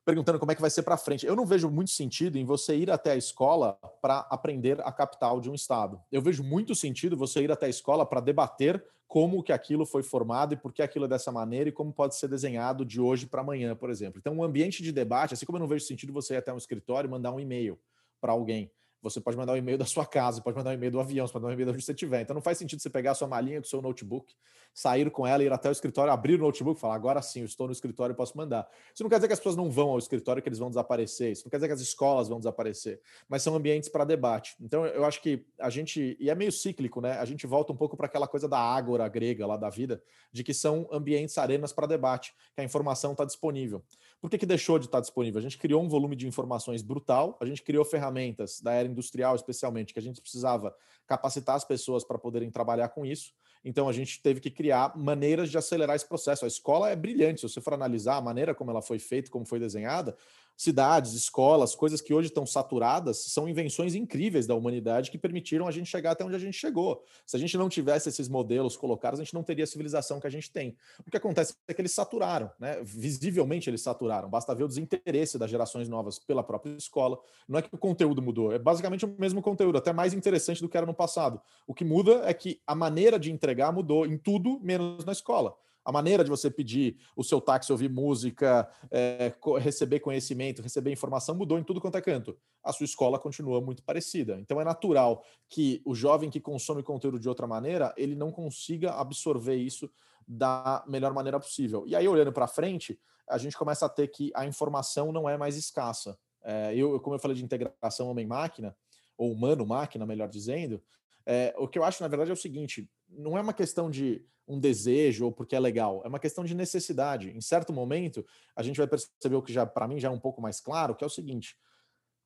perguntando como é que vai ser para frente. Eu não vejo muito sentido em você ir até a escola para aprender a capital de um estado. Eu vejo muito sentido você ir até a escola para debater como que aquilo foi formado e por que aquilo é dessa maneira e como pode ser desenhado de hoje para amanhã, por exemplo. Então, um ambiente de debate, assim como eu não vejo sentido você ir até um escritório e mandar um e-mail para alguém Você pode mandar um e-mail da sua casa, pode mandar um e-mail do avião, pode mandar um e-mail de onde você estiver. Então não faz sentido você pegar a sua malinha do seu notebook, sair com ela, ir até o escritório, abrir o notebook e falar, agora sim, eu estou no escritório e posso mandar. Isso não quer dizer que as pessoas não vão ao escritório, que eles vão desaparecer. Isso não quer dizer que as escolas vão desaparecer, mas são ambientes para debate. Então eu acho que a gente, e é meio cíclico, né? A gente volta um pouco para aquela coisa da ágora grega lá da vida, de que são ambientes, arenas para debate, que a informação está disponível. Por que, que deixou de estar disponível? A gente criou um volume de informações brutal, a gente criou ferramentas da era industrial, especialmente, que a gente precisava capacitar as pessoas para poderem trabalhar com isso. Então a gente teve que criar maneiras de acelerar esse processo. A escola é brilhante, se você for analisar a maneira como ela foi feita, como foi desenhada, cidades, escolas, coisas que hoje estão saturadas, são invenções incríveis da humanidade que permitiram a gente chegar até onde a gente chegou. Se a gente não tivesse esses modelos colocados, a gente não teria a civilização que a gente tem. O que acontece é que eles saturaram, né? Visivelmente eles saturaram. Basta ver o desinteresse das gerações novas pela própria escola. Não é que o conteúdo mudou, é basicamente o mesmo conteúdo, até mais interessante do que era no passado. O que muda é que a maneira de entregar mudou em tudo menos na escola a maneira de você pedir o seu táxi, ouvir música, é, receber conhecimento, receber informação mudou em tudo quanto é canto. A sua escola continua muito parecida. Então é natural que o jovem que consome conteúdo de outra maneira, ele não consiga absorver isso da melhor maneira possível. E aí, olhando para frente, a gente começa a ter que a informação não é mais escassa. É, eu, como eu falei de integração homem-máquina, ou humano-máquina, melhor dizendo, é, o que eu acho, na verdade, é o seguinte: não é uma questão de um desejo ou porque é legal, é uma questão de necessidade. Em certo momento, a gente vai perceber o que já para mim já é um pouco mais claro, que é o seguinte: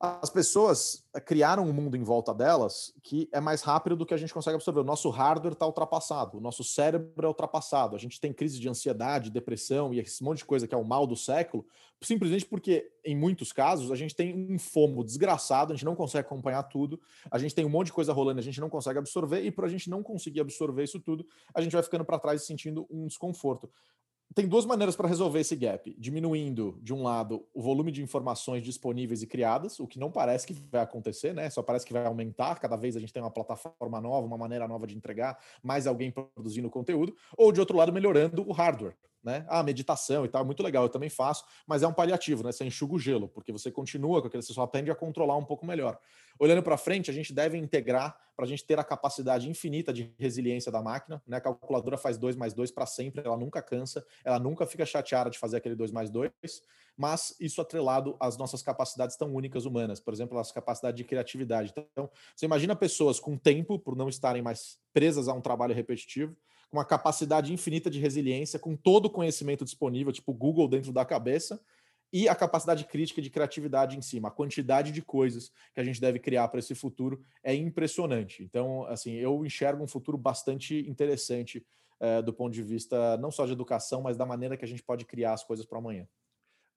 as pessoas eh, criaram um mundo em volta delas que é mais rápido do que a gente consegue absorver. O nosso hardware está ultrapassado, o nosso cérebro é ultrapassado. A gente tem crise de ansiedade, depressão e esse monte de coisa que é o mal do século, simplesmente porque, em muitos casos, a gente tem um fomo desgraçado, a gente não consegue acompanhar tudo, a gente tem um monte de coisa rolando, a gente não consegue absorver, e por a gente não conseguir absorver isso tudo, a gente vai ficando para trás e sentindo um desconforto tem duas maneiras para resolver esse gap: diminuindo, de um lado, o volume de informações disponíveis e criadas, o que não parece que vai acontecer, né? Só parece que vai aumentar. Cada vez a gente tem uma plataforma nova, uma maneira nova de entregar, mais alguém produzindo conteúdo, ou de outro lado, melhorando o hardware né? Ah, meditação e tal, muito legal, eu também faço, mas é um paliativo, né? Você enxuga o gelo, porque você continua com aquele, você só aprende a controlar um pouco melhor. Olhando para frente, a gente deve integrar para a gente ter a capacidade infinita de resiliência da máquina, né? A calculadora faz 2 mais 2 para sempre, ela nunca cansa, ela nunca fica chateada de fazer aquele 2 mais 2, mas isso atrelado às nossas capacidades tão únicas humanas, por exemplo, as capacidades de criatividade. Então, você imagina pessoas com tempo por não estarem mais presas a um trabalho repetitivo, com uma capacidade infinita de resiliência, com todo o conhecimento disponível, tipo Google dentro da cabeça, e a capacidade crítica de criatividade em cima. A quantidade de coisas que a gente deve criar para esse futuro é impressionante. Então, assim, eu enxergo um futuro bastante interessante é, do ponto de vista não só de educação, mas da maneira que a gente pode criar as coisas para amanhã.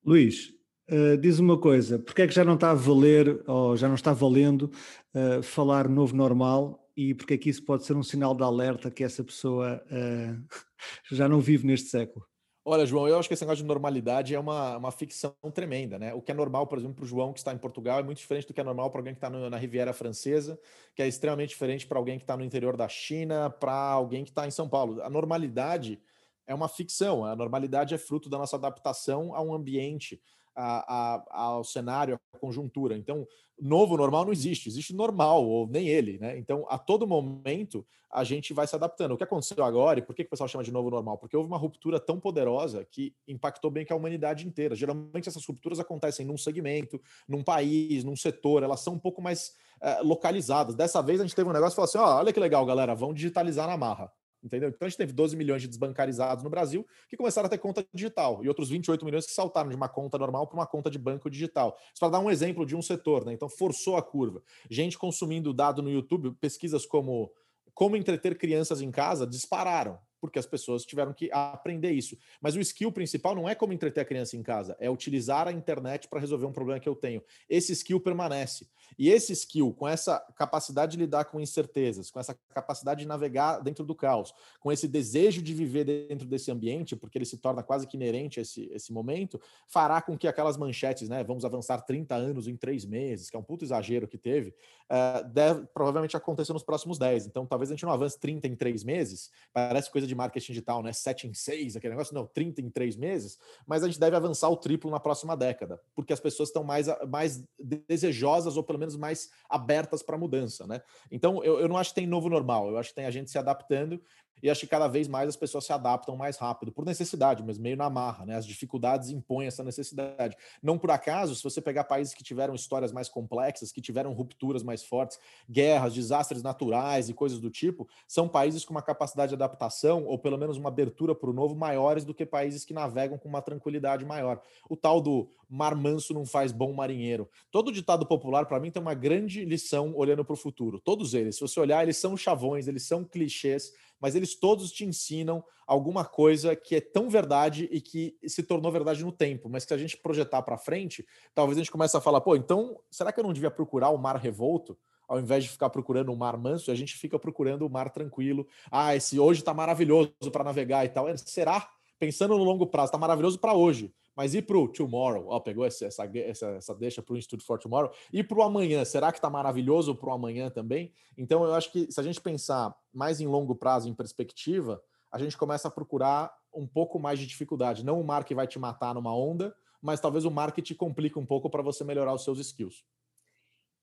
Luís, uh, diz uma coisa, porque é que já não está a valer, ou já não está valendo, uh, falar novo normal e porque é que isso pode ser um sinal de alerta que essa pessoa uh, já não vive neste século? Olha, João, eu acho que esse negócio de normalidade é uma, uma ficção tremenda, né? O que é normal, por exemplo, para o João que está em Portugal é muito diferente do que é normal para alguém que está na Riviera Francesa, que é extremamente diferente para alguém que está no interior da China, para alguém que está em São Paulo. A normalidade é uma ficção, a normalidade é fruto da nossa adaptação a um ambiente, a, a, ao cenário, à conjuntura. Então, novo normal não existe, existe normal, ou nem ele, né? Então, a todo momento, a gente vai se adaptando. O que aconteceu agora, e por que, que o pessoal chama de novo normal? Porque houve uma ruptura tão poderosa que impactou bem que a humanidade inteira. Geralmente, essas rupturas acontecem num segmento, num país, num setor, elas são um pouco mais uh, localizadas. Dessa vez, a gente teve um negócio e falou assim: oh, olha que legal, galera, vão digitalizar na marra entendeu? Então a gente teve 12 milhões de desbancarizados no Brasil que começaram a ter conta digital e outros 28 milhões que saltaram de uma conta normal para uma conta de banco digital. Isso para dar um exemplo de um setor, né? Então forçou a curva. Gente consumindo dado no YouTube, pesquisas como como entreter crianças em casa dispararam porque as pessoas tiveram que aprender isso. Mas o skill principal não é como entreter a criança em casa, é utilizar a internet para resolver um problema que eu tenho. Esse skill permanece. E esse skill, com essa capacidade de lidar com incertezas, com essa capacidade de navegar dentro do caos, com esse desejo de viver dentro desse ambiente, porque ele se torna quase que inerente a esse, esse momento, fará com que aquelas manchetes, né, vamos avançar 30 anos em três meses, que é um puto exagero que teve, uh, deve provavelmente acontecer nos próximos 10. Então, talvez a gente não avance 30 em três meses, parece coisa de marketing digital, né? 7 em 6, aquele negócio, não, 30 em 3 meses, mas a gente deve avançar o triplo na próxima década, porque as pessoas estão mais, mais desejosas ou pelo menos mais abertas para mudança, né? Então, eu, eu não acho que tem novo normal, eu acho que tem a gente se adaptando e acho que cada vez mais as pessoas se adaptam mais rápido, por necessidade, mas meio na marra, né? As dificuldades impõem essa necessidade. Não por acaso, se você pegar países que tiveram histórias mais complexas, que tiveram rupturas mais fortes, guerras, desastres naturais e coisas do tipo, são países com uma capacidade de adaptação, ou pelo menos uma abertura para o novo, maiores do que países que navegam com uma tranquilidade maior. O tal do mar manso não faz bom marinheiro. Todo ditado popular, para mim, tem uma grande lição olhando para o futuro. Todos eles, se você olhar, eles são chavões, eles são clichês mas eles todos te ensinam alguma coisa que é tão verdade e que se tornou verdade no tempo, mas que a gente projetar para frente, talvez a gente comece a falar, pô, então será que eu não devia procurar o mar revolto? Ao invés de ficar procurando o mar manso, a gente fica procurando o mar tranquilo. Ah, esse hoje está maravilhoso para navegar e tal. Será? Pensando no longo prazo, está maravilhoso para hoje. Mas e para o tomorrow? Ó, pegou essa, essa, essa, deixa para o Institute for Tomorrow. E para o amanhã, será que está maravilhoso para o amanhã também? Então, eu acho que se a gente pensar mais em longo prazo, em perspectiva, a gente começa a procurar um pouco mais de dificuldade. Não o mar que vai te matar numa onda, mas talvez o mar que te complica um pouco para você melhorar os seus skills.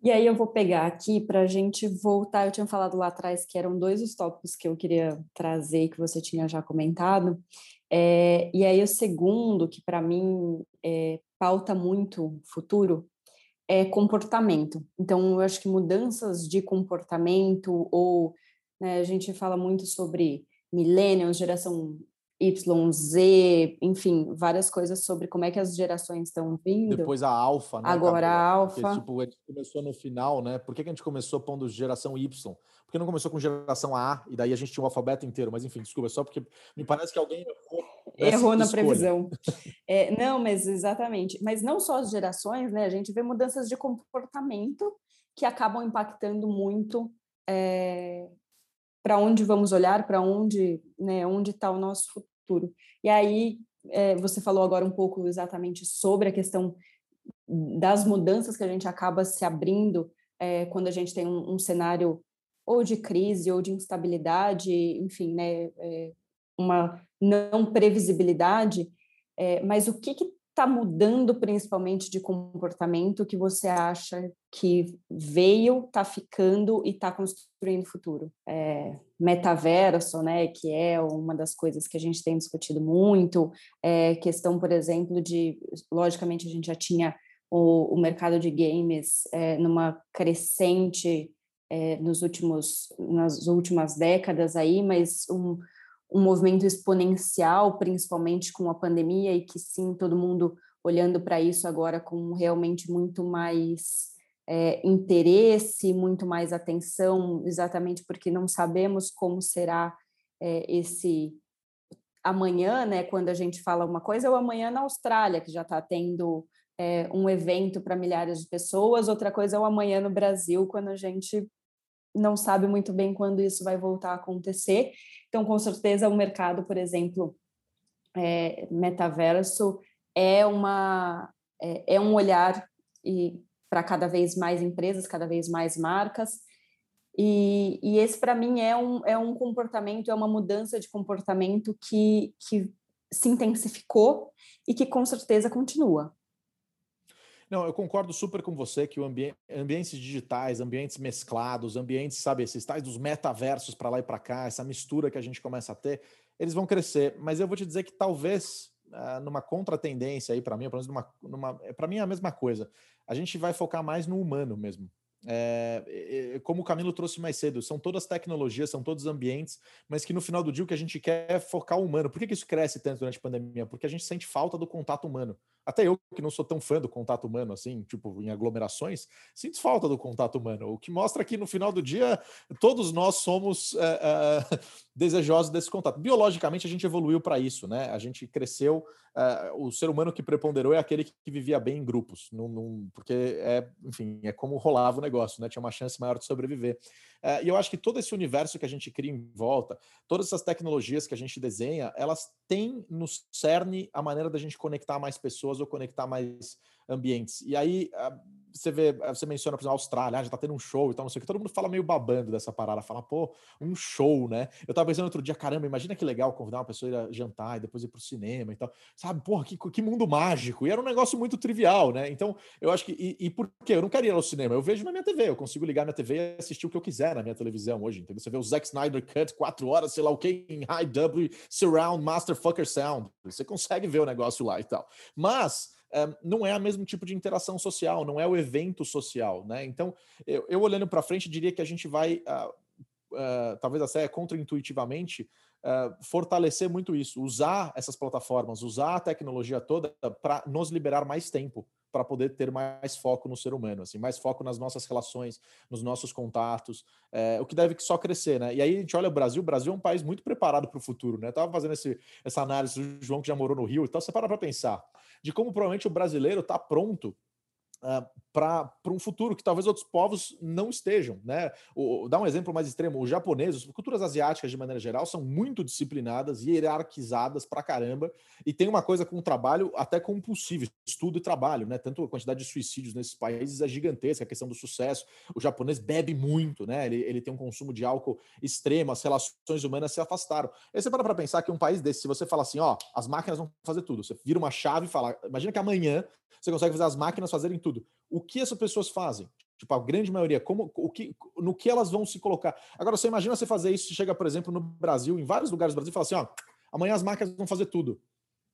E aí eu vou pegar aqui para a gente voltar. Eu tinha falado lá atrás que eram dois os tópicos que eu queria trazer que você tinha já comentado. É, e aí o segundo, que para mim é, pauta muito o futuro, é comportamento. Então, eu acho que mudanças de comportamento, ou né, a gente fala muito sobre millennials, geração Y, Z, enfim, várias coisas sobre como é que as gerações estão vindo. Depois a alfa, né? Agora a alfa. Porque, tipo, a gente começou no final, né? Por que, que a gente começou pondo geração Y? Porque não começou com geração A, e daí a gente tinha o um alfabeto inteiro. Mas enfim, desculpa, só porque me parece que alguém errou. Errou na escolha. previsão. é, não, mas exatamente. Mas não só as gerações, né? A gente vê mudanças de comportamento que acabam impactando muito é, para onde vamos olhar, para onde, né, onde está o nosso futuro. E aí, é, você falou agora um pouco exatamente sobre a questão das mudanças que a gente acaba se abrindo é, quando a gente tem um, um, cenário ou de crise ou de instabilidade, enfim, né, é, uma não previsibilidade. É, mas o que está mudando principalmente de comportamento que você acha que veio, está ficando e está construindo futuro? É, metaverso, né, que é uma das coisas que a gente tem discutido muito, é, questão, por exemplo, de, logicamente, a gente já tinha o, o mercado de games é, numa crescente é, nos últimos, nas últimas décadas aí, mas um, um movimento exponencial, principalmente com a pandemia, e que sim, todo mundo olhando para isso agora com realmente muito mais é, interesse, muito mais atenção, exatamente porque não sabemos como será é, esse amanhã, né? Quando a gente fala uma coisa, é o amanhã na Austrália, que já está tendo é, um evento para milhares de pessoas, outra coisa é o amanhã no Brasil, quando a gente não sabe muito bem quando isso vai voltar a acontecer. Então, com certeza, o mercado, por exemplo, é, metaverso é uma é, é um olhar para cada vez mais empresas, cada vez mais marcas. E, e esse, para mim, é um, é um comportamento, é uma mudança de comportamento que, que se intensificou e que com certeza continua. Não, eu concordo super com você que o ambi ambientes digitais, ambientes mesclados, ambientes, sabe, esses tais dos metaversos para lá e para cá, essa mistura que a gente começa a ter, eles vão crescer. Mas eu vou te dizer que talvez uh, numa contratendência aí para mim, pelo menos numa, numa para mim é a mesma coisa. A gente vai focar mais no humano mesmo. É, como o Camilo trouxe mais cedo, são todas tecnologias, são todos ambientes, mas que no final do dia o que a gente quer é focar o humano. Por que, que isso cresce tanto durante a pandemia? Porque a gente sente falta do contato humano. Até eu, que não sou tão fã do contato humano, assim, tipo, em aglomerações, sinto falta do contato humano. O que mostra que no final do dia todos nós somos é, é, desejosos desse contato. Biologicamente, a gente evoluiu para isso, né? A gente cresceu. É, o ser humano que preponderou é aquele que vivia bem em grupos, num, num, porque é, enfim, é como rolava o negócio, né? Tinha uma chance maior de sobreviver. E eu acho que todo esse universo que a gente cria em volta, todas essas tecnologias que a gente desenha, elas têm no cerne a maneira da gente conectar mais pessoas ou conectar mais ambientes. E aí você vê, você menciona, por exemplo, a Austrália, ah, já tá tendo um show e tal, não sei o que, todo mundo fala meio babando dessa parada, fala, pô, um show, né? Eu tava pensando outro dia, caramba, imagina que legal convidar uma pessoa a ir jantar e depois ir pro cinema e tal, sabe? Porra, que, que mundo mágico. E era um negócio muito trivial, né? Então, eu acho que, e, e por quê? Eu não queria ir ao cinema, eu vejo na minha TV, eu consigo ligar minha TV e assistir o que eu quiser na minha televisão hoje, entendeu? Você vê o Zack Snyder Cut, quatro horas, sei lá o que, em High W, Surround, Master Fucker Sound, você consegue ver o negócio lá e tal. Mas não é o mesmo tipo de interação social, não é o evento social, né? Então, eu, eu olhando para frente, diria que a gente vai, uh, uh, talvez até contra-intuitivamente, uh, fortalecer muito isso, usar essas plataformas, usar a tecnologia toda para nos liberar mais tempo para poder ter mais foco no ser humano, assim, mais foco nas nossas relações, nos nossos contatos, é, o que deve só crescer, né? E aí a gente olha o Brasil, o Brasil é um país muito preparado para o futuro, né? Eu tava fazendo esse, essa análise do João que já morou no Rio e tal, você para para pensar de como provavelmente o brasileiro está pronto Uh, para um futuro que talvez outros povos não estejam, né? O, dá um exemplo mais extremo: os japoneses, culturas asiáticas de maneira geral, são muito disciplinadas e hierarquizadas para caramba, e tem uma coisa com o trabalho até compulsivo, estudo e trabalho, né? Tanto a quantidade de suicídios nesses países é gigantesca, a questão do sucesso. O japonês bebe muito, né? Ele, ele tem um consumo de álcool extremo, as relações humanas se afastaram. Aí você para para pensar que um país desse, se você fala assim, ó, as máquinas vão fazer tudo, você vira uma chave e fala, imagina que amanhã você consegue fazer as máquinas fazerem tudo. O que essas pessoas fazem? Tipo, a grande maioria, como, o que, no que elas vão se colocar? Agora, você imagina você fazer isso, chega, por exemplo, no Brasil, em vários lugares do Brasil, e fala assim: ó, amanhã as máquinas vão fazer tudo.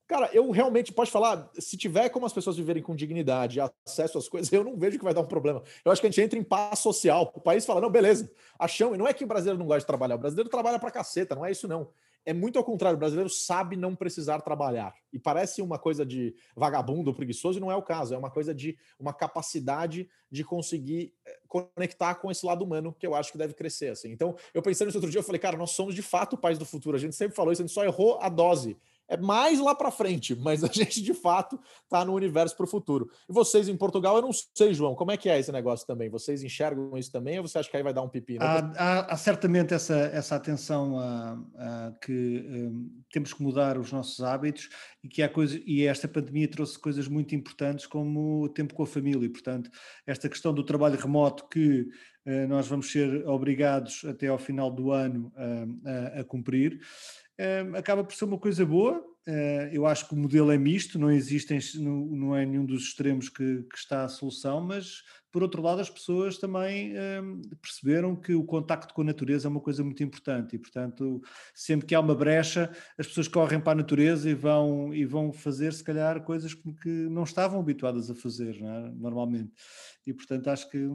Cara, eu realmente pode falar, se tiver como as pessoas viverem com dignidade, acesso às coisas, eu não vejo que vai dar um problema. Eu acho que a gente entra em paz social. O país fala: não, beleza, achamos. E não é que o brasileiro não gosta de trabalhar, o brasileiro trabalha pra caceta, não é isso não é muito ao contrário, o brasileiro sabe não precisar trabalhar. E parece uma coisa de vagabundo, preguiçoso, e não é o caso. É uma coisa de uma capacidade de conseguir eh, conectar com esse lado humano que eu acho que deve crescer. Assim. Então, eu pensei nisso outro dia, eu falei, cara, nós somos de fato o país do futuro. A gente sempre falou isso, a gente só errou a dose é mais lá para frente, mas a gente de fato está no universo para o futuro. E vocês em Portugal, eu não sei, João, como é que é esse negócio também? Vocês enxergam isso também ou você acha que aí vai dar um pepino? Há, há, há certamente essa, essa atenção a, a que um, temos que mudar os nossos hábitos e que há coisas, e esta pandemia trouxe coisas muito importantes como o tempo com a família, e portanto, esta questão do trabalho remoto que uh, nós vamos ser obrigados até ao final do ano uh, a, a cumprir acaba por ser uma coisa boa. Uh, eu acho que o modelo é misto, não existem, não, é nenhum dos extremos que, que, está a solução, mas por outro lado as pessoas também perceberam que o contacto com a natureza é uma coisa muito importante e portanto sempre que há uma brecha as pessoas correm para a natureza e vão, e vão fazer se calhar coisas que, que não estavam habituadas a fazer é? normalmente e portanto acho que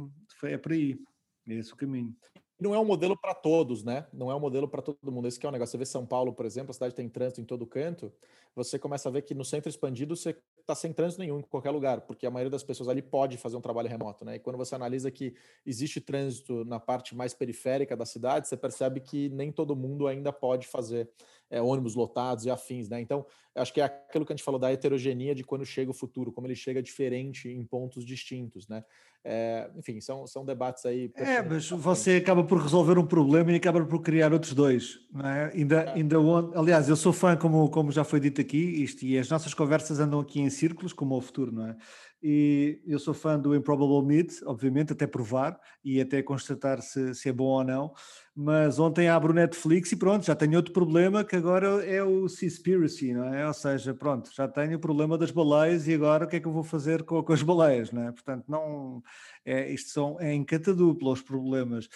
é por aí, é esse o caminho não é um modelo para todos, né? Não é um modelo para todo mundo. Esse que é o negócio. Você vê São Paulo, por exemplo, a cidade tem trânsito em todo canto. Você começa a ver que no centro expandido você está sem trânsito nenhum em qualquer lugar, porque a maioria das pessoas ali pode fazer um trabalho remoto, né? E quando você analisa que existe trânsito na parte mais periférica da cidade, você percebe que nem todo mundo ainda pode fazer é, ônibus lotados e afins, né? Então, acho que é aquilo que a gente falou da heterogeneia de quando chega o futuro, como ele chega diferente em pontos distintos, né? É, enfim, são, são debates aí. É, mas você acaba por resolver um problema e acaba por criar outros dois, não é? Ainda, é. ainda aliás, eu sou fã, como, como já foi dito aqui, isto, e as nossas conversas andam aqui em círculos, como o futuro, não é? E eu sou fã do Improbable Meat, obviamente, até provar e até constatar se, se é bom ou não. Mas ontem abro o Netflix e pronto, já tenho outro problema que agora é o Seaspiracy, não é? Ou seja, pronto, já tenho o problema das baleias e agora o que é que eu vou fazer com, com as baleias, não é? Portanto, não, é, isto são, é em catadupla os problemas.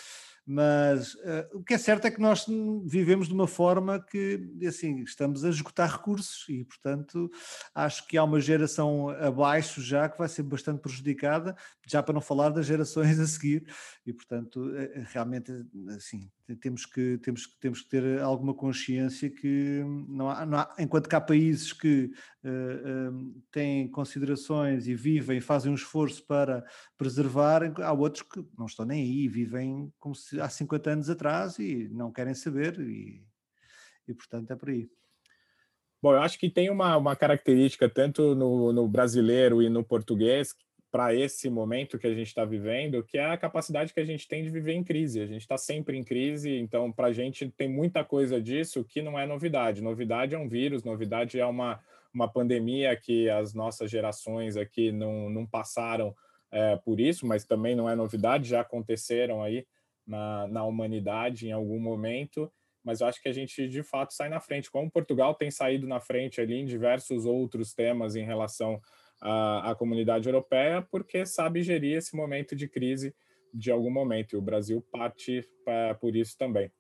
Mas uh, o que é certo é que nós vivemos de uma forma que, assim, estamos a esgotar recursos e, portanto, acho que há uma geração abaixo já que vai ser bastante prejudicada, já para não falar das gerações a seguir. E, portanto, uh, realmente, assim, temos que, temos, temos que ter alguma consciência que não há, não há enquanto que há países que uh, têm considerações e vivem, fazem um esforço para preservar, há outros que não estão nem aí, vivem como se há 50 anos atrás e não querem saber, e, e portanto é por aí. Bom, eu acho que tem uma, uma característica tanto no, no brasileiro e no português para esse momento que a gente está vivendo, que é a capacidade que a gente tem de viver em crise. A gente está sempre em crise, então para a gente tem muita coisa disso que não é novidade. Novidade é um vírus, novidade é uma, uma pandemia que as nossas gerações aqui não, não passaram é, por isso, mas também não é novidade, já aconteceram aí na, na humanidade em algum momento, mas eu acho que a gente de fato sai na frente, como Portugal tem saído na frente ali em diversos outros temas em relação à, à comunidade europeia, porque sabe gerir esse momento de crise de algum momento, e o Brasil parte pra, por isso também.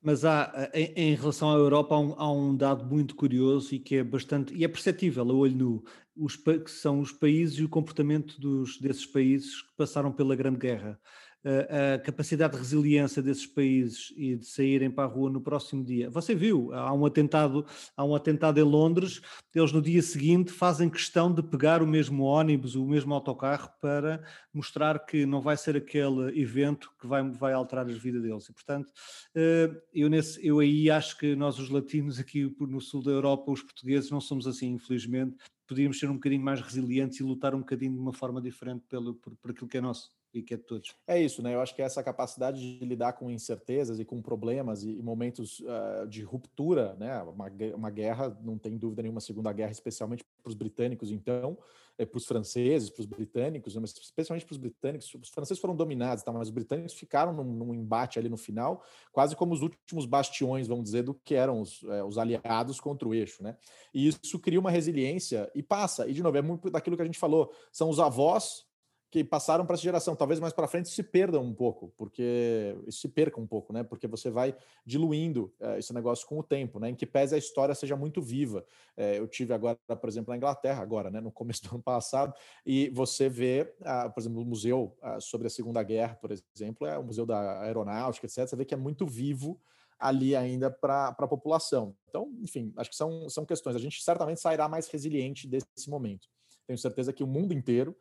Mas há, em, em, relação à Europa, há um, há um, dado muito curioso e que é bastante, e é perceptível a olho nu, os, que são os países e o comportamento dos, desses países que passaram pela Grande Guerra a capacidade de resiliência desses países e de saírem para a rua no próximo dia. Você viu, há um atentado, há um atentado em Londres, eles no dia seguinte fazem questão de pegar o mesmo ônibus, o mesmo autocarro para mostrar que não vai ser aquele evento que vai, vai alterar as vidas deles. E, portanto, eh, eu, nesse, eu aí acho que nós os latinos aqui no sul da Europa, os portugueses, não somos assim, infelizmente, podíamos ser um bocadinho mais resilientes e lutar um bocadinho de uma forma diferente pelo, por, por aquilo que é nosso que é. É isso, né? Eu acho que essa capacidade de lidar com incertezas e com problemas e, momentos uh, de ruptura, né? Uma, uma guerra, não tem dúvida nenhuma, segunda guerra, especialmente para os britânicos, então, é, para os franceses, para os britânicos, né? mas especialmente para os britânicos, os franceses foram dominados, tá? mas os britânicos ficaram num, num, embate ali no final, quase como os últimos bastiões, vamos dizer, do que eram os, é, os aliados contra o eixo, né? E isso cria uma resiliência e passa. E de novo, é muito daquilo que a gente falou, são os avós que passaram para essa geração, talvez mais para frente se perdam um pouco, porque se perca um pouco, né? Porque você vai diluindo é, esse negócio com o tempo, né? Em que pese a história seja muito viva. É, eu tive agora, por exemplo, na Inglaterra agora, né? No começo do ano passado, e você vê, ah, por exemplo, o museu ah, sobre a Segunda Guerra, por exemplo, é o museu da aeronáutica, etc. Você vê que é muito vivo ali ainda para a população. Então, enfim, acho que são, são questões. A gente certamente sairá mais resiliente desse momento. Tenho certeza que o mundo inteiro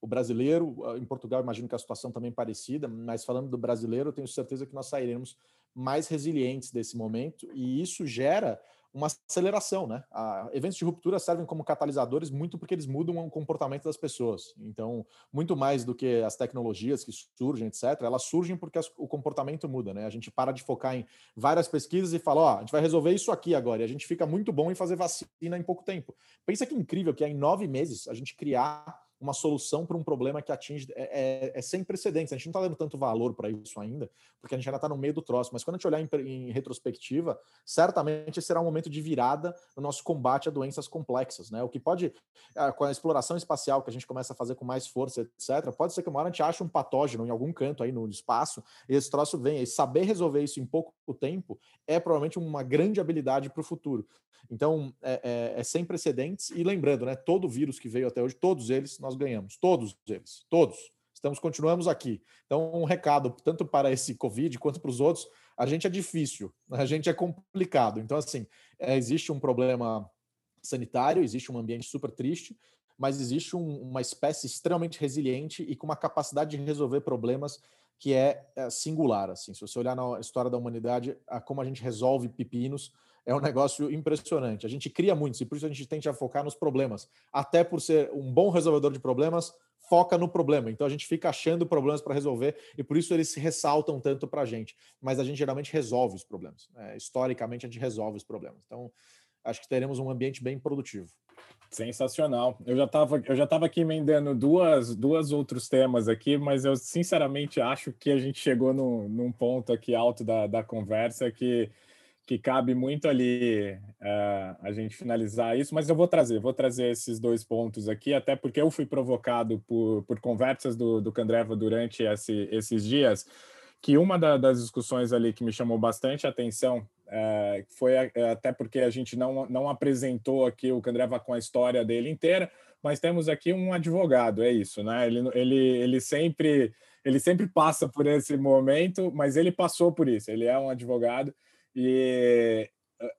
o brasileiro, ah, em Portugal, imagino que a situação também é parecida, mas falando do brasileiro, eu tenho certeza que nós sairemos mais resilientes desse momento, e isso gera uma aceleração, né? A, eventos de ruptura servem como catalisadores muito porque eles mudam o comportamento das pessoas. Então, muito mais do que as tecnologias que surgem, etc., elas surgem porque as, o comportamento muda, né? A gente para de focar em várias pesquisas e fala, ó, oh, a gente vai resolver isso aqui agora, e a gente fica muito bom em fazer vacina em pouco tempo. Pensa que incrível que é em nove meses a gente criar uma solução para um problema que atinge. É, é, é, sem precedentes. A gente não está dando tanto valor para isso ainda, porque a gente ainda está no meio do troço. Mas quando a gente olhar em, em, retrospectiva, certamente será um momento de virada no nosso combate a doenças complexas. Né? O que pode, com a exploração espacial que a gente começa a fazer com mais força, etc., pode ser que uma hora a gente ache um patógeno em algum canto aí no espaço e esse troço venha. E saber resolver isso em pouco tempo é provavelmente uma grande habilidade para o futuro. Então, é, é, é, sem precedentes. E lembrando, né, todo vírus que veio até hoje, todos eles nós ganhamos, todos eles, todos. Estamos, continuamos aqui. Então, um recado, tanto para esse Covid quanto para os outros, a gente é difícil, a gente é complicado. Então, assim, é, existe um problema sanitário, existe um ambiente super triste, mas existe um, uma espécie extremamente resiliente e com uma capacidade de resolver problemas que é, é singular. Assim, se você olhar na história da humanidade, a como a gente resolve pepinos, é um negócio impressionante. A gente cria muitos e por isso a gente tende a focar nos problemas. Até por ser um bom resolvedor de problemas, foca no problema. Então a gente fica achando problemas para resolver e por isso eles se ressaltam tanto para a gente. Mas a gente geralmente resolve os problemas. É, historicamente a gente resolve os problemas. Então acho que teremos um ambiente bem produtivo. Sensacional. Eu já estava eu já aqui emendando duas, duas outros temas aqui, mas eu sinceramente acho que a gente chegou no, num ponto aqui alto da, da conversa que que cabe muito ali uh, a gente finalizar isso, mas eu vou trazer, vou trazer esses dois pontos aqui, até porque eu fui provocado por, por conversas do, do Candreva durante esse, esses dias, que uma da, das discussões ali que me chamou bastante atenção uh, foi a, até porque a gente não, não apresentou aqui o Candreva com a história dele inteira, mas temos aqui um advogado, é isso, né? Ele, ele, ele sempre ele sempre passa por esse momento, mas ele passou por isso, ele é um advogado e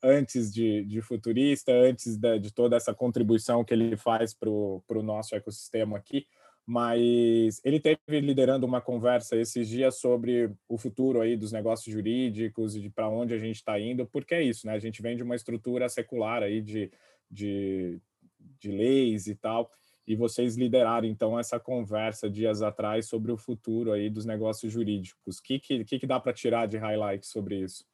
antes de, de futurista, antes de, toda essa contribuição que ele faz para o nosso ecossistema aqui, mas ele teve liderando uma conversa esses dias sobre o futuro aí dos negócios jurídicos e para onde a gente está indo, porque é isso, né? A gente vem de uma estrutura secular aí de, de, de leis e tal, e vocês lideraram então essa conversa dias atrás sobre o futuro aí dos negócios jurídicos. O que, que, que dá para tirar de highlight sobre isso?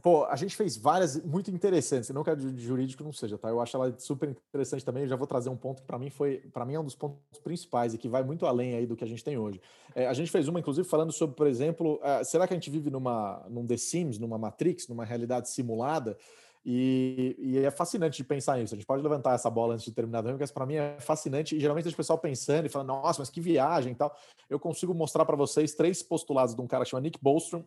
Pô, a gente fez várias muito interessantes. Não que de jurídico não seja, tá? Eu acho ela super interessante também. Eu já vou trazer um ponto que para mim foi, para mim é um dos pontos principais e que vai muito além aí do que a gente tem hoje. É, a gente fez uma, inclusive, falando sobre, por exemplo, uh, será que a gente vive numa num The Sims, numa Matrix, numa realidade simulada? E, e, é fascinante de pensar nisso. A gente pode levantar essa bola antes de terminar, porque para mim é fascinante. E geralmente o pessoal pensando e falando, nossa, mas que viagem e tal. Eu consigo mostrar para vocês três postulados de um cara que chama Nick Bostrom,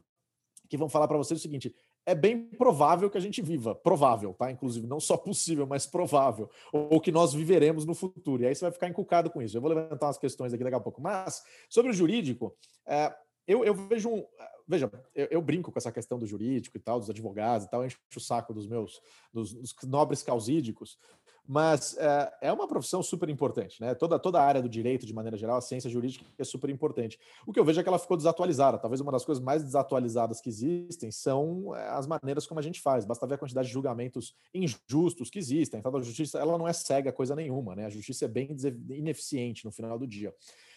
que vão falar para vocês o seguinte: é bem provável que a gente viva, provável, tá? Inclusive, não só possível, mas provável, ou, que nós viveremos no futuro. E aí você vai ficar encucado com isso. Eu vou levantar umas questões aqui daqui a pouco. Mas, sobre o jurídico, é, eu, eu, vejo um. Veja, eu, eu, brinco com essa questão do jurídico e tal, dos advogados e tal, encho o saco dos meus dos, dos nobres causídicos, mas é, é, uma profissão super importante, né? Toda, toda a área do direito, de maneira geral, a ciência jurídica é super importante. O que eu vejo é que ela ficou desatualizada. Talvez uma das coisas mais desatualizadas que existem são é, as maneiras como a gente faz. Basta ver a quantidade de julgamentos injustos que existem. Então, a justiça ela não é cega coisa nenhuma, né? A justiça é bem ineficiente no final do dia.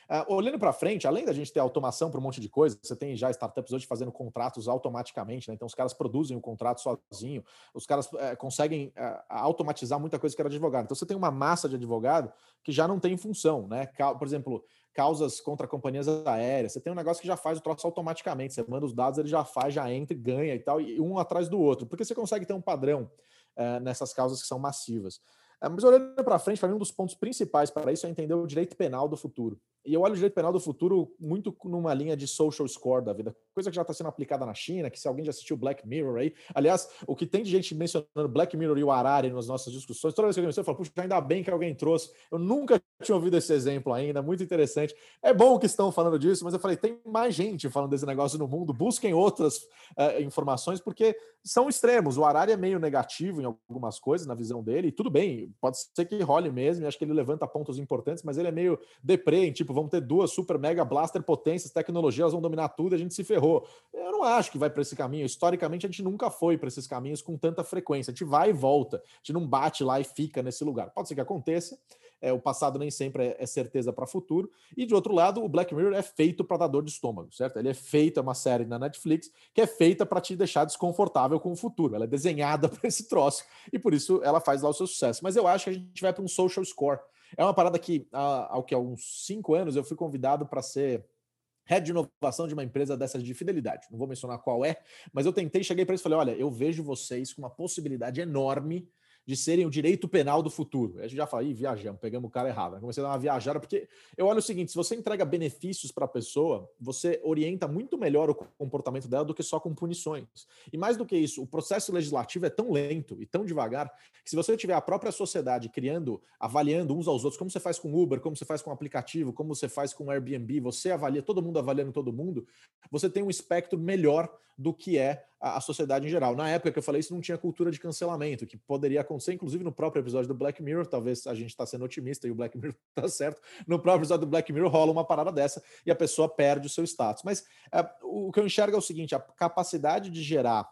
Uh, olhando para frente, além da gente ter automação para um monte de coisa, você tem já startups hoje fazendo contratos automaticamente, né? então os caras produzem o contrato sozinho, os caras uh, conseguem uh, automatizar muita coisa que era advogado. Então você tem uma massa de advogado que já não tem função, né? Por exemplo, causas contra companhias aéreas, você tem um negócio que já faz o troço automaticamente, você manda os dados, ele já faz, já entra, ganha e tal, e um atrás do outro, porque você consegue ter um padrão eh, nessas causas que são massivas. É, mas olhando para frente, para mim, um dos pontos principais para isso é entender o direito penal do futuro. E eu olho o direito penal do futuro muito numa linha de social score da vida, coisa que já está sendo aplicada na China, que se alguém já assistiu Black Mirror aí, aliás, o que tem de gente mencionando Black Mirror e o Harari nas nossas discussões, toda vez que eu menciono, eu falo, puxa, ainda bem que alguém trouxe. Eu nunca tinha ouvido esse exemplo ainda, muito interessante. É bom que estão falando disso, mas eu falei, tem mais gente falando desse negócio no mundo, busquem outras uh, informações, porque são extremos. O Harari é meio negativo em algumas coisas, na visão dele, e tudo bem, pode ser que role mesmo, acho que ele levanta pontos importantes, mas ele é meio deprê, tipo, vamos ter duas super mega blaster potências, tecnologias vão dominar tudo a gente se ferrou. Eu não acho que vai para esse caminho. Historicamente, a gente nunca foi para esses caminhos com tanta frequência. A gente vai e volta, a gente não bate lá e fica nesse lugar. Pode ser que aconteça, é, o passado nem sempre é, é certeza para o futuro. E de outro lado, o Black Mirror é feito para dar dor de estômago, certo? Ele é feito, é uma série na Netflix que é feita para te deixar desconfortável com o futuro. Ela é desenhada para esse troço e por isso ela faz lá o seu sucesso. Mas eu acho que a gente vai para um social score. É uma parada que, há, há, há uns cinco anos, eu fui convidado para ser head de inovação de uma empresa dessas de fidelidade. Não vou mencionar qual é, mas eu tentei, cheguei para eles e falei: olha, eu vejo vocês com uma possibilidade enorme de serem o direito penal do futuro. A gente já falou, viajamos, pegamos o cara errado. comecei a dar uma viajada, porque eu olho o seguinte: se você entrega benefícios para a pessoa, você orienta muito melhor o comportamento dela do que só com punições. E mais do que isso, o processo legislativo é tão lento e tão devagar que se você tiver a própria sociedade criando, avaliando uns aos outros, como você faz com Uber, como você faz com aplicativo, como você faz com Airbnb, você avalia todo mundo avaliando todo mundo, você tem um espectro melhor do que é a, a, sociedade em geral. Na época que eu falei isso, não tinha cultura de cancelamento, que poderia acontecer, inclusive no próprio episódio do Black Mirror. Talvez a gente está sendo otimista e o Black Mirror está certo. No próprio episódio do Black Mirror rola uma parada dessa e a pessoa perde o seu status. Mas é, o que eu enxergo é o seguinte: a capacidade de gerar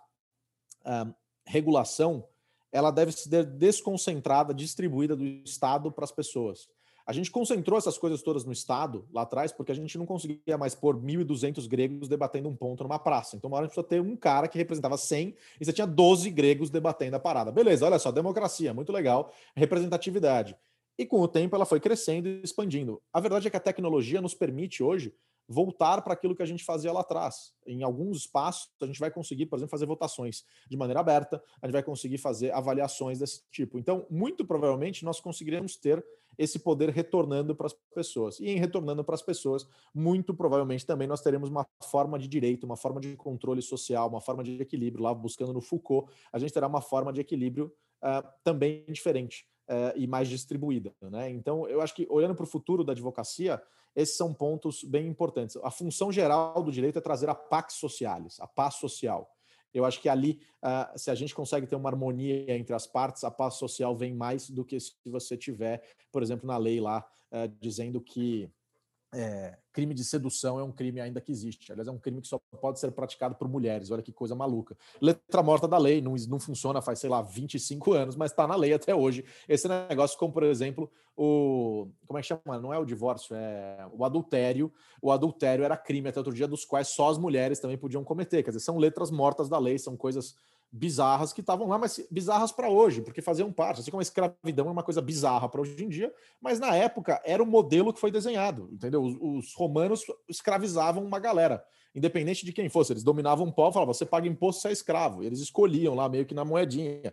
é, regulação ela deve ser desconcentrada, distribuída do Estado para as pessoas. A gente concentrou essas coisas todas no Estado lá atrás, porque a gente não conseguia mais pôr 1.200 gregos debatendo um ponto numa praça. Então, uma hora a gente precisa ter um cara que representava 100 e você tinha 12 gregos debatendo a parada. Beleza, olha só, democracia, muito legal, representatividade. E com o tempo ela foi crescendo e expandindo. A verdade é que a tecnologia nos permite hoje voltar para aquilo que a gente fazia lá atrás. Em alguns espaços, a gente vai conseguir, por exemplo, fazer votações de maneira aberta, a gente vai conseguir fazer avaliações desse tipo. Então, muito provavelmente, nós conseguiremos ter esse poder retornando para as pessoas. E em retornando para as pessoas, muito provavelmente também nós teremos uma forma de direito, uma forma de controle social, uma forma de equilíbrio. Lá, buscando no Foucault, a gente terá uma forma de equilíbrio uh, também diferente. Uh, e mais distribuída. Né? Então, eu acho que olhando para o futuro da advocacia, esses são pontos bem importantes. A função geral do direito é trazer a pax socialis, a paz social. Eu acho que ali, uh, se a gente consegue ter uma harmonia entre as partes, a paz social vem mais do que se você tiver, por exemplo, na lei lá, uh, dizendo que é, crime de sedução é um crime ainda que existe. Aliás, é um crime que só pode ser praticado por mulheres. Olha que coisa maluca. Letra morta da lei, não, não funciona faz, sei lá, 25 anos, mas está na lei até hoje. Esse negócio, como por exemplo, o. Como é que chama? Não é o divórcio, é o adultério. O adultério era crime até outro dia, dos quais só as mulheres também podiam cometer. Quer dizer, são letras mortas da lei, são coisas bizarras que estavam lá, mas bizarras para hoje, porque faziam parte. Assim como a escravidão é uma coisa bizarra para hoje em dia, mas na época era o modelo que foi desenhado, entendeu? Os, os, romanos escravizavam uma galera, independente de quem fosse. Eles dominavam o povo, falavam, você paga imposto, você é escravo. Eles escolhiam lá meio que na moedinha.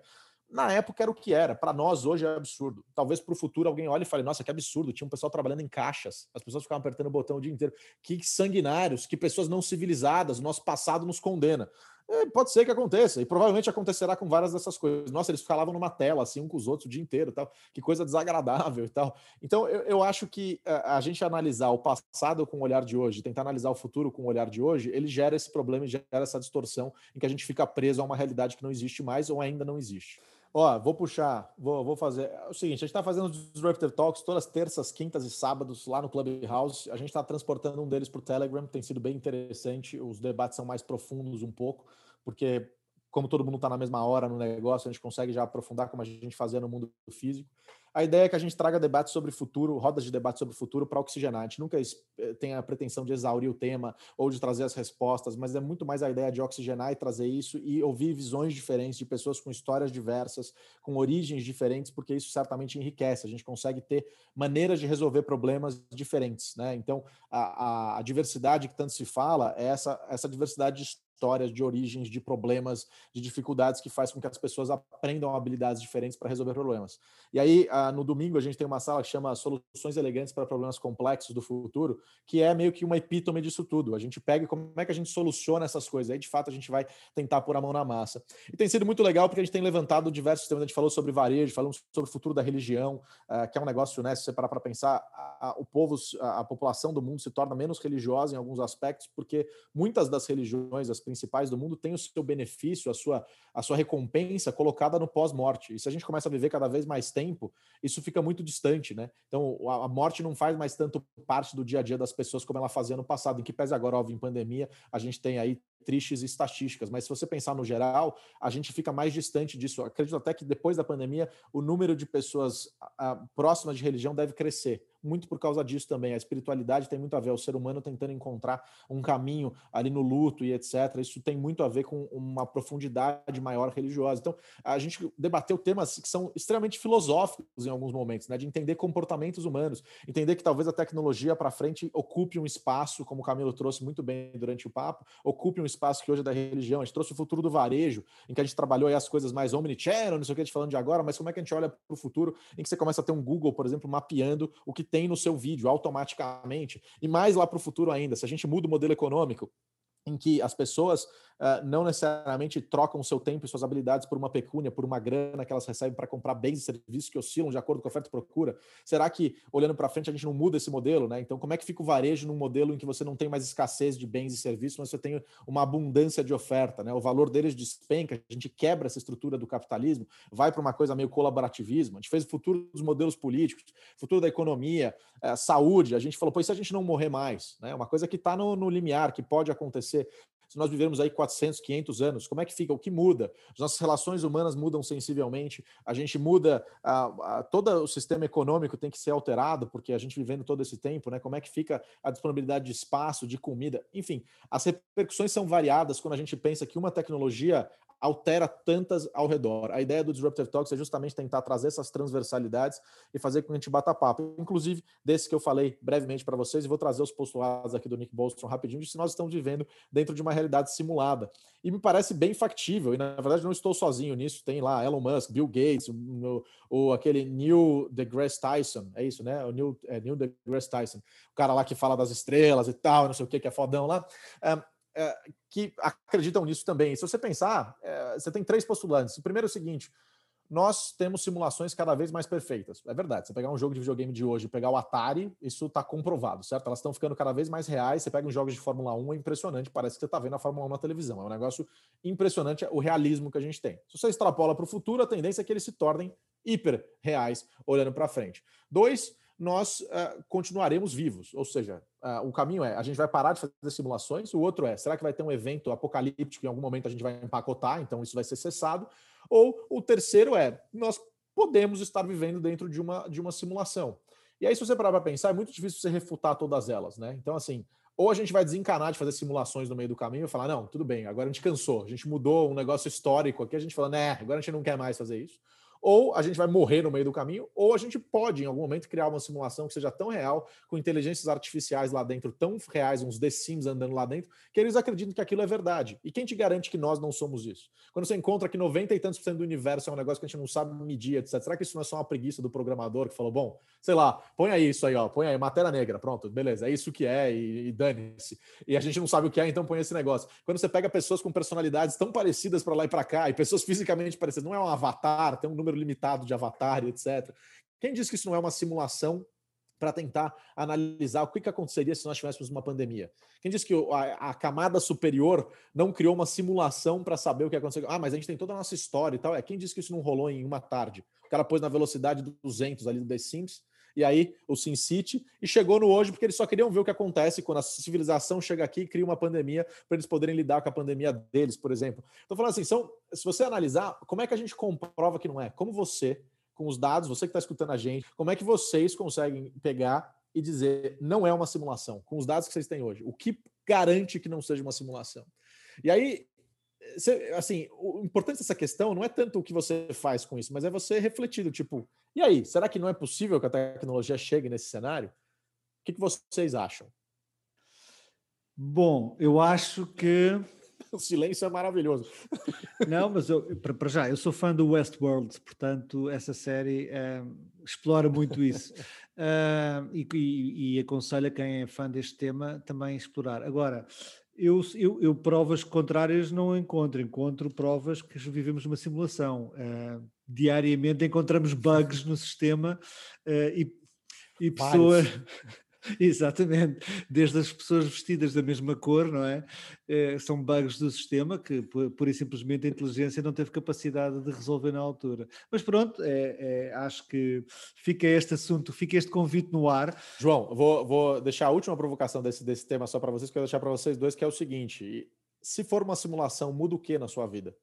Na época era o que era. Para nós hoje é absurdo. Talvez para o futuro alguém olhe e fale: Nossa, que absurdo. Tinha um pessoal trabalhando em caixas. As pessoas ficavam apertando o botão o dia inteiro. Que sanguinários, que pessoas não civilizadas. Nosso passado nos condena. É, pode ser que aconteça, e provavelmente acontecerá com várias dessas coisas. Nossa, eles falavam numa tela, assim, um com os outros o dia inteiro, tal. que coisa desagradável e tal. Então, eu, eu acho que a, é, a, gente analisar o passado com o olhar de hoje, tentar analisar o futuro com o olhar de hoje, ele gera esse problema gera essa distorção em que a gente fica preso a uma realidade que não existe mais ou ainda não existe. Ó, vou puxar, vou, vou fazer. É o seguinte: a gente está fazendo os Disruptive Talks todas terças, quintas e sábados lá no Clubhouse. A gente está transportando um deles para o Telegram, tem sido bem interessante. Os debates são mais profundos um pouco porque como todo mundo está na mesma hora no negócio, a gente consegue já aprofundar como a gente fazia no mundo físico. A ideia é que a gente traga debates sobre o futuro, rodas de debate sobre o futuro para oxigenar. A gente nunca eh, tem a pretensão de exaurir o tema ou de trazer as respostas, mas é muito mais a ideia de oxigenar e trazer isso e ouvir visões diferentes de pessoas com histórias diversas, com origens diferentes, porque isso certamente enriquece. A gente consegue ter maneiras de resolver problemas diferentes. Né? Então, a, a, a diversidade que tanto se fala é essa, essa diversidade de histórias, de origens, de problemas, de dificuldades que faz com que as pessoas aprendam habilidades diferentes para resolver problemas. E aí, ah, no domingo, a gente tem uma sala que chama Soluções Elegantes para Problemas Complexos do Futuro, que é meio que uma epítome disso tudo. A gente pega como é que a gente soluciona essas coisas. Aí, de fato, a gente vai tentar pôr a mão na massa. E tem sido muito legal porque a gente tem levantado diversos temas. A gente falou sobre varejo, falamos sobre o futuro da religião, ah, que é um negócio, né? Se você parar para pensar, o povo, a população do mundo se torna menos religiosa em alguns aspectos, porque muitas das religiões, as principais do mundo têm o seu benefício, a sua, a sua recompensa colocada no pós-morte. E se a gente começa a viver cada vez mais tempo, isso fica muito distante, né? Então, a, morte não faz mais tanto parte do dia a dia das pessoas como ela fazia no passado, em que pese agora, óbvio, em pandemia, a gente tem aí tristes estatísticas, mas se você pensar no geral, a gente fica mais distante disso. Acredito até que depois da pandemia, o número de pessoas próximas de religião deve crescer muito por causa disso também. A espiritualidade tem muito a ver, o ser humano tentando encontrar um caminho ali no luto e etc. Isso tem muito a ver com uma profundidade maior religiosa. Então, a gente debateu temas que são extremamente filosóficos em alguns momentos, né? De entender comportamentos humanos, entender que talvez a tecnologia para frente ocupe um espaço, como o Camilo trouxe muito bem durante o papo, ocupe um espaço que hoje é da religião. A gente trouxe o futuro do varejo, em que a gente trabalhou as coisas mais omnichannel, não sei o que a gente falando de agora, mas como é que a gente olha para o futuro em que você começa a ter um Google, por exemplo, mapeando o que tem no seu vídeo automaticamente. E mais lá para o futuro ainda, se a gente muda o modelo econômico, em que as pessoas uh, não necessariamente trocam seu tempo e suas habilidades por uma pecúnia, por uma grana que elas recebem para comprar bens e serviços que oscilam de acordo com a oferta e procura? Será que, olhando para frente, a gente não muda esse modelo? Né? Então, como é que fica o varejo num modelo em que você não tem mais escassez de bens e serviços, mas você tem uma abundância de oferta? Né? O valor deles despenca, a gente quebra essa estrutura do capitalismo, vai para uma coisa meio colaborativismo. A gente fez o futuro dos modelos políticos, futuro da economia, uh, saúde. A gente falou, pois se a gente não morrer mais? Né? Uma coisa que está no, no limiar, que pode acontecer se nós vivemos aí 400, 500 anos, como é que fica? O que muda? As nossas relações humanas mudam sensivelmente, a gente muda, a, a, todo o sistema econômico tem que ser alterado, porque a gente vivendo todo esse tempo, né? Como é que fica a disponibilidade de espaço, de comida? Enfim, as repercussões são variadas quando a gente pensa que uma tecnologia altera tantas ao redor. A ideia do Disruptive Talks é justamente tentar trazer essas transversalidades e fazer com que a gente bata papo. Inclusive, desse que eu falei brevemente para vocês, e vou trazer os postulados aqui do Nick Bostrom rapidinho, de se nós estamos vivendo dentro de uma realidade simulada. E me parece bem factível, e na verdade não estou sozinho nisso, tem lá Elon Musk, Bill Gates, o, o aquele Neil deGrasse Tyson, é isso, né? O Neil, é, Neil deGrasse Tyson, o cara lá que fala das estrelas e tal, não sei o que, que é fodão lá. É, que acreditam nisso também. Se você pensar, é, você tem três postulantes. O primeiro é o seguinte: nós temos simulações cada vez mais perfeitas. É verdade. Você pegar um jogo de videogame de hoje, pegar o Atari, isso está comprovado, certo? Elas estão ficando cada vez mais reais. Você pega uns jogos de Fórmula 1, é impressionante. Parece que você está vendo a Fórmula 1 na televisão. É um negócio impressionante o realismo que a gente tem. Se você extrapola para o futuro, a tendência é que eles se tornem hiper reais olhando para frente. Dois, nós uh, continuaremos vivos, ou seja, uh, o caminho é, a gente vai parar de fazer simulações, o outro é, será que vai ter um evento apocalíptico em algum momento a gente vai empacotar, então isso vai ser cessado, ou o terceiro é, nós podemos estar vivendo dentro de uma, de uma simulação. E aí, se você parar para pensar, é muito difícil você refutar todas elas, né? Então, assim, ou a gente vai desencanar de fazer simulações no meio do caminho e falar, não, tudo bem, agora a gente cansou, a gente mudou um negócio histórico aqui, a gente fala, né, agora a gente não quer mais fazer isso ou a gente vai morrer no meio do caminho, ou a gente pode, em algum momento, criar uma simulação que seja tão real, com inteligências artificiais lá dentro, tão reais, uns The Sims andando lá dentro, que eles acreditam que aquilo é verdade. E quem te garante que nós não somos isso? Quando você encontra que 90 e tantos por cento do universo é um negócio que a gente não sabe medir, etc., será que isso não é só uma preguiça do programador que falou, bom, sei lá, põe aí isso aí, ó, põe aí, matéria negra, pronto, beleza, é isso que é, e, e dane-se. E a gente não sabe o que é, então põe esse negócio. Quando você pega pessoas com personalidades tão parecidas para lá e para cá, e pessoas fisicamente parecidas, não é um avatar, tem um número limitado de Avatar, etc. Quem diz que isso não é uma simulação para tentar analisar o que, que aconteceria se nós tivéssemos uma pandemia? Quem diz que a, a camada superior não criou uma simulação para saber o que aconteceu? Ah, mas a gente tem toda a nossa história e tal. É quem diz que isso não rolou em uma tarde? O cara pôs na velocidade 200 ali do The Sims e aí o Sin City, e chegou no hoje porque eles só queriam ver o que acontece quando a civilização chega aqui e cria uma pandemia para eles poderem lidar com a pandemia deles, por exemplo. Estou falando assim, são, se você analisar, como é que a gente comprova que não é? Como você, com os dados, você que está escutando a gente, como é que vocês conseguem pegar e dizer não é uma simulação, com os dados que vocês têm hoje? O que garante que não seja uma simulação? E aí, assim, o importante dessa questão não é tanto o que você faz com isso, mas é você refletido, tipo, e aí, será que não é possível que a tecnologia chegue nesse cenário? O que, que vocês acham? Bom, eu acho que. o silêncio é maravilhoso. Não, mas eu, para já, eu sou fã do Westworld, portanto, essa série eh, explora muito isso. uh, e, e, e aconselho a quem é fã deste tema também explorar. Agora, eu, eu, eu, provas contrárias não encontro, encontro provas que vivemos uma simulação. Uh, diariamente encontramos bugs no sistema uh, e, e pessoas. Exatamente, desde as pessoas vestidas da mesma cor, não é? é são bugs do sistema que, pura e simplesmente, a inteligência não teve capacidade de resolver na altura. Mas pronto, é, é, acho que fica este assunto, fica este convite no ar. João, vou, vou deixar a última provocação desse, desse tema só para vocês, que eu vou deixar para vocês dois, que é o seguinte: se for uma simulação, muda o que na sua vida?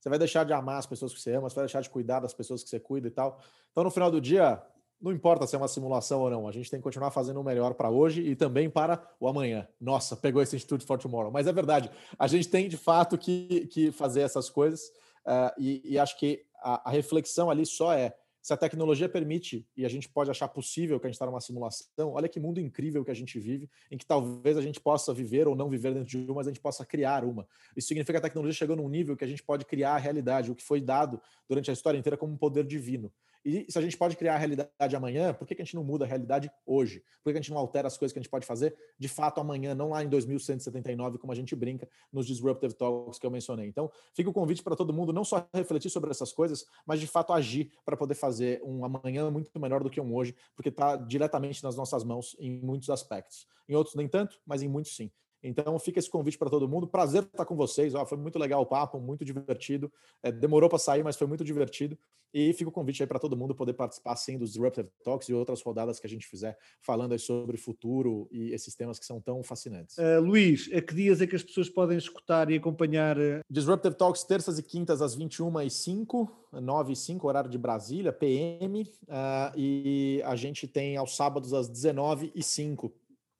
Você vai deixar de amar as pessoas que você ama, você vai deixar de cuidar das pessoas que você cuida e tal. Então, no final do dia, não importa se é uma simulação ou não, a gente tem que continuar fazendo o melhor para hoje e também para o amanhã. Nossa, pegou esse Institute for Tomorrow. Mas é verdade, a gente tem de fato que, que fazer essas coisas uh, e, e, acho que a, a, reflexão ali só é se a tecnologia permite e a gente pode achar possível que a gente está numa simulação, olha que mundo incrível que a gente vive, em que talvez a gente possa viver ou não viver dentro de uma, mas a gente possa criar uma. Isso significa que a tecnologia chegou num nível que a gente pode criar a realidade, o que foi dado durante a história inteira como um poder divino. E se a gente pode criar a realidade amanhã, por que, a gente não muda a realidade hoje? Por que a gente não altera as coisas que a gente pode fazer de fato amanhã, não lá em 2179, como a gente brinca nos Disruptive Talks que eu mencionei? Então, fica o convite para todo mundo não só refletir sobre essas coisas, mas de fato agir para poder fazer um amanhã muito melhor do que um hoje, porque está diretamente nas nossas mãos em muitos aspectos. Em outros, nem tanto, mas em muitos sim. Então fica esse convite para todo mundo. Prazer estar com vocês. Ó, foi muito legal o papo, muito divertido. É, demorou para sair, mas foi muito divertido. E fica o convite aí para todo mundo poder participar sim dos Disruptive Talks e outras rodadas que a gente fizer falando sobre futuro e esses temas que são tão fascinantes. Uh, Luís, a que dias é que as pessoas podem escutar e acompanhar? Uh... Disruptive Talks terças e quintas às 21h05, 9 e 5, horário de Brasília, PM. Uh, e a gente tem aos sábados às 19h05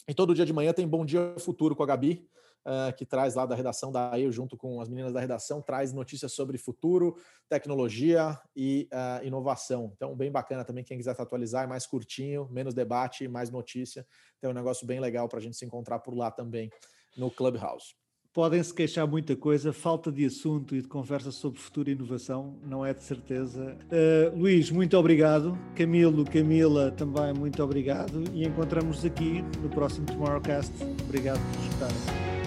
e todo dia de manhã tem Bom Dia Futuro com a Gabi, uh, que traz lá da redação da eu junto com as meninas da redação, traz notícias sobre futuro, tecnologia e uh, inovação. Então, bem bacana também, quem quiser se atualizar, é mais curtinho, menos debate, mais notícia. Tem um negócio bem legal para a gente se encontrar por lá também no Clubhouse podem se queixar muita coisa, falta de assunto e de conversa sobre futuro e inovação, não é de certeza. Uh, Luís, muito obrigado. Camilo, Camila, também muito obrigado. E encontramos-nos aqui no próximo Tomorrowcast. Obrigado por escutarem.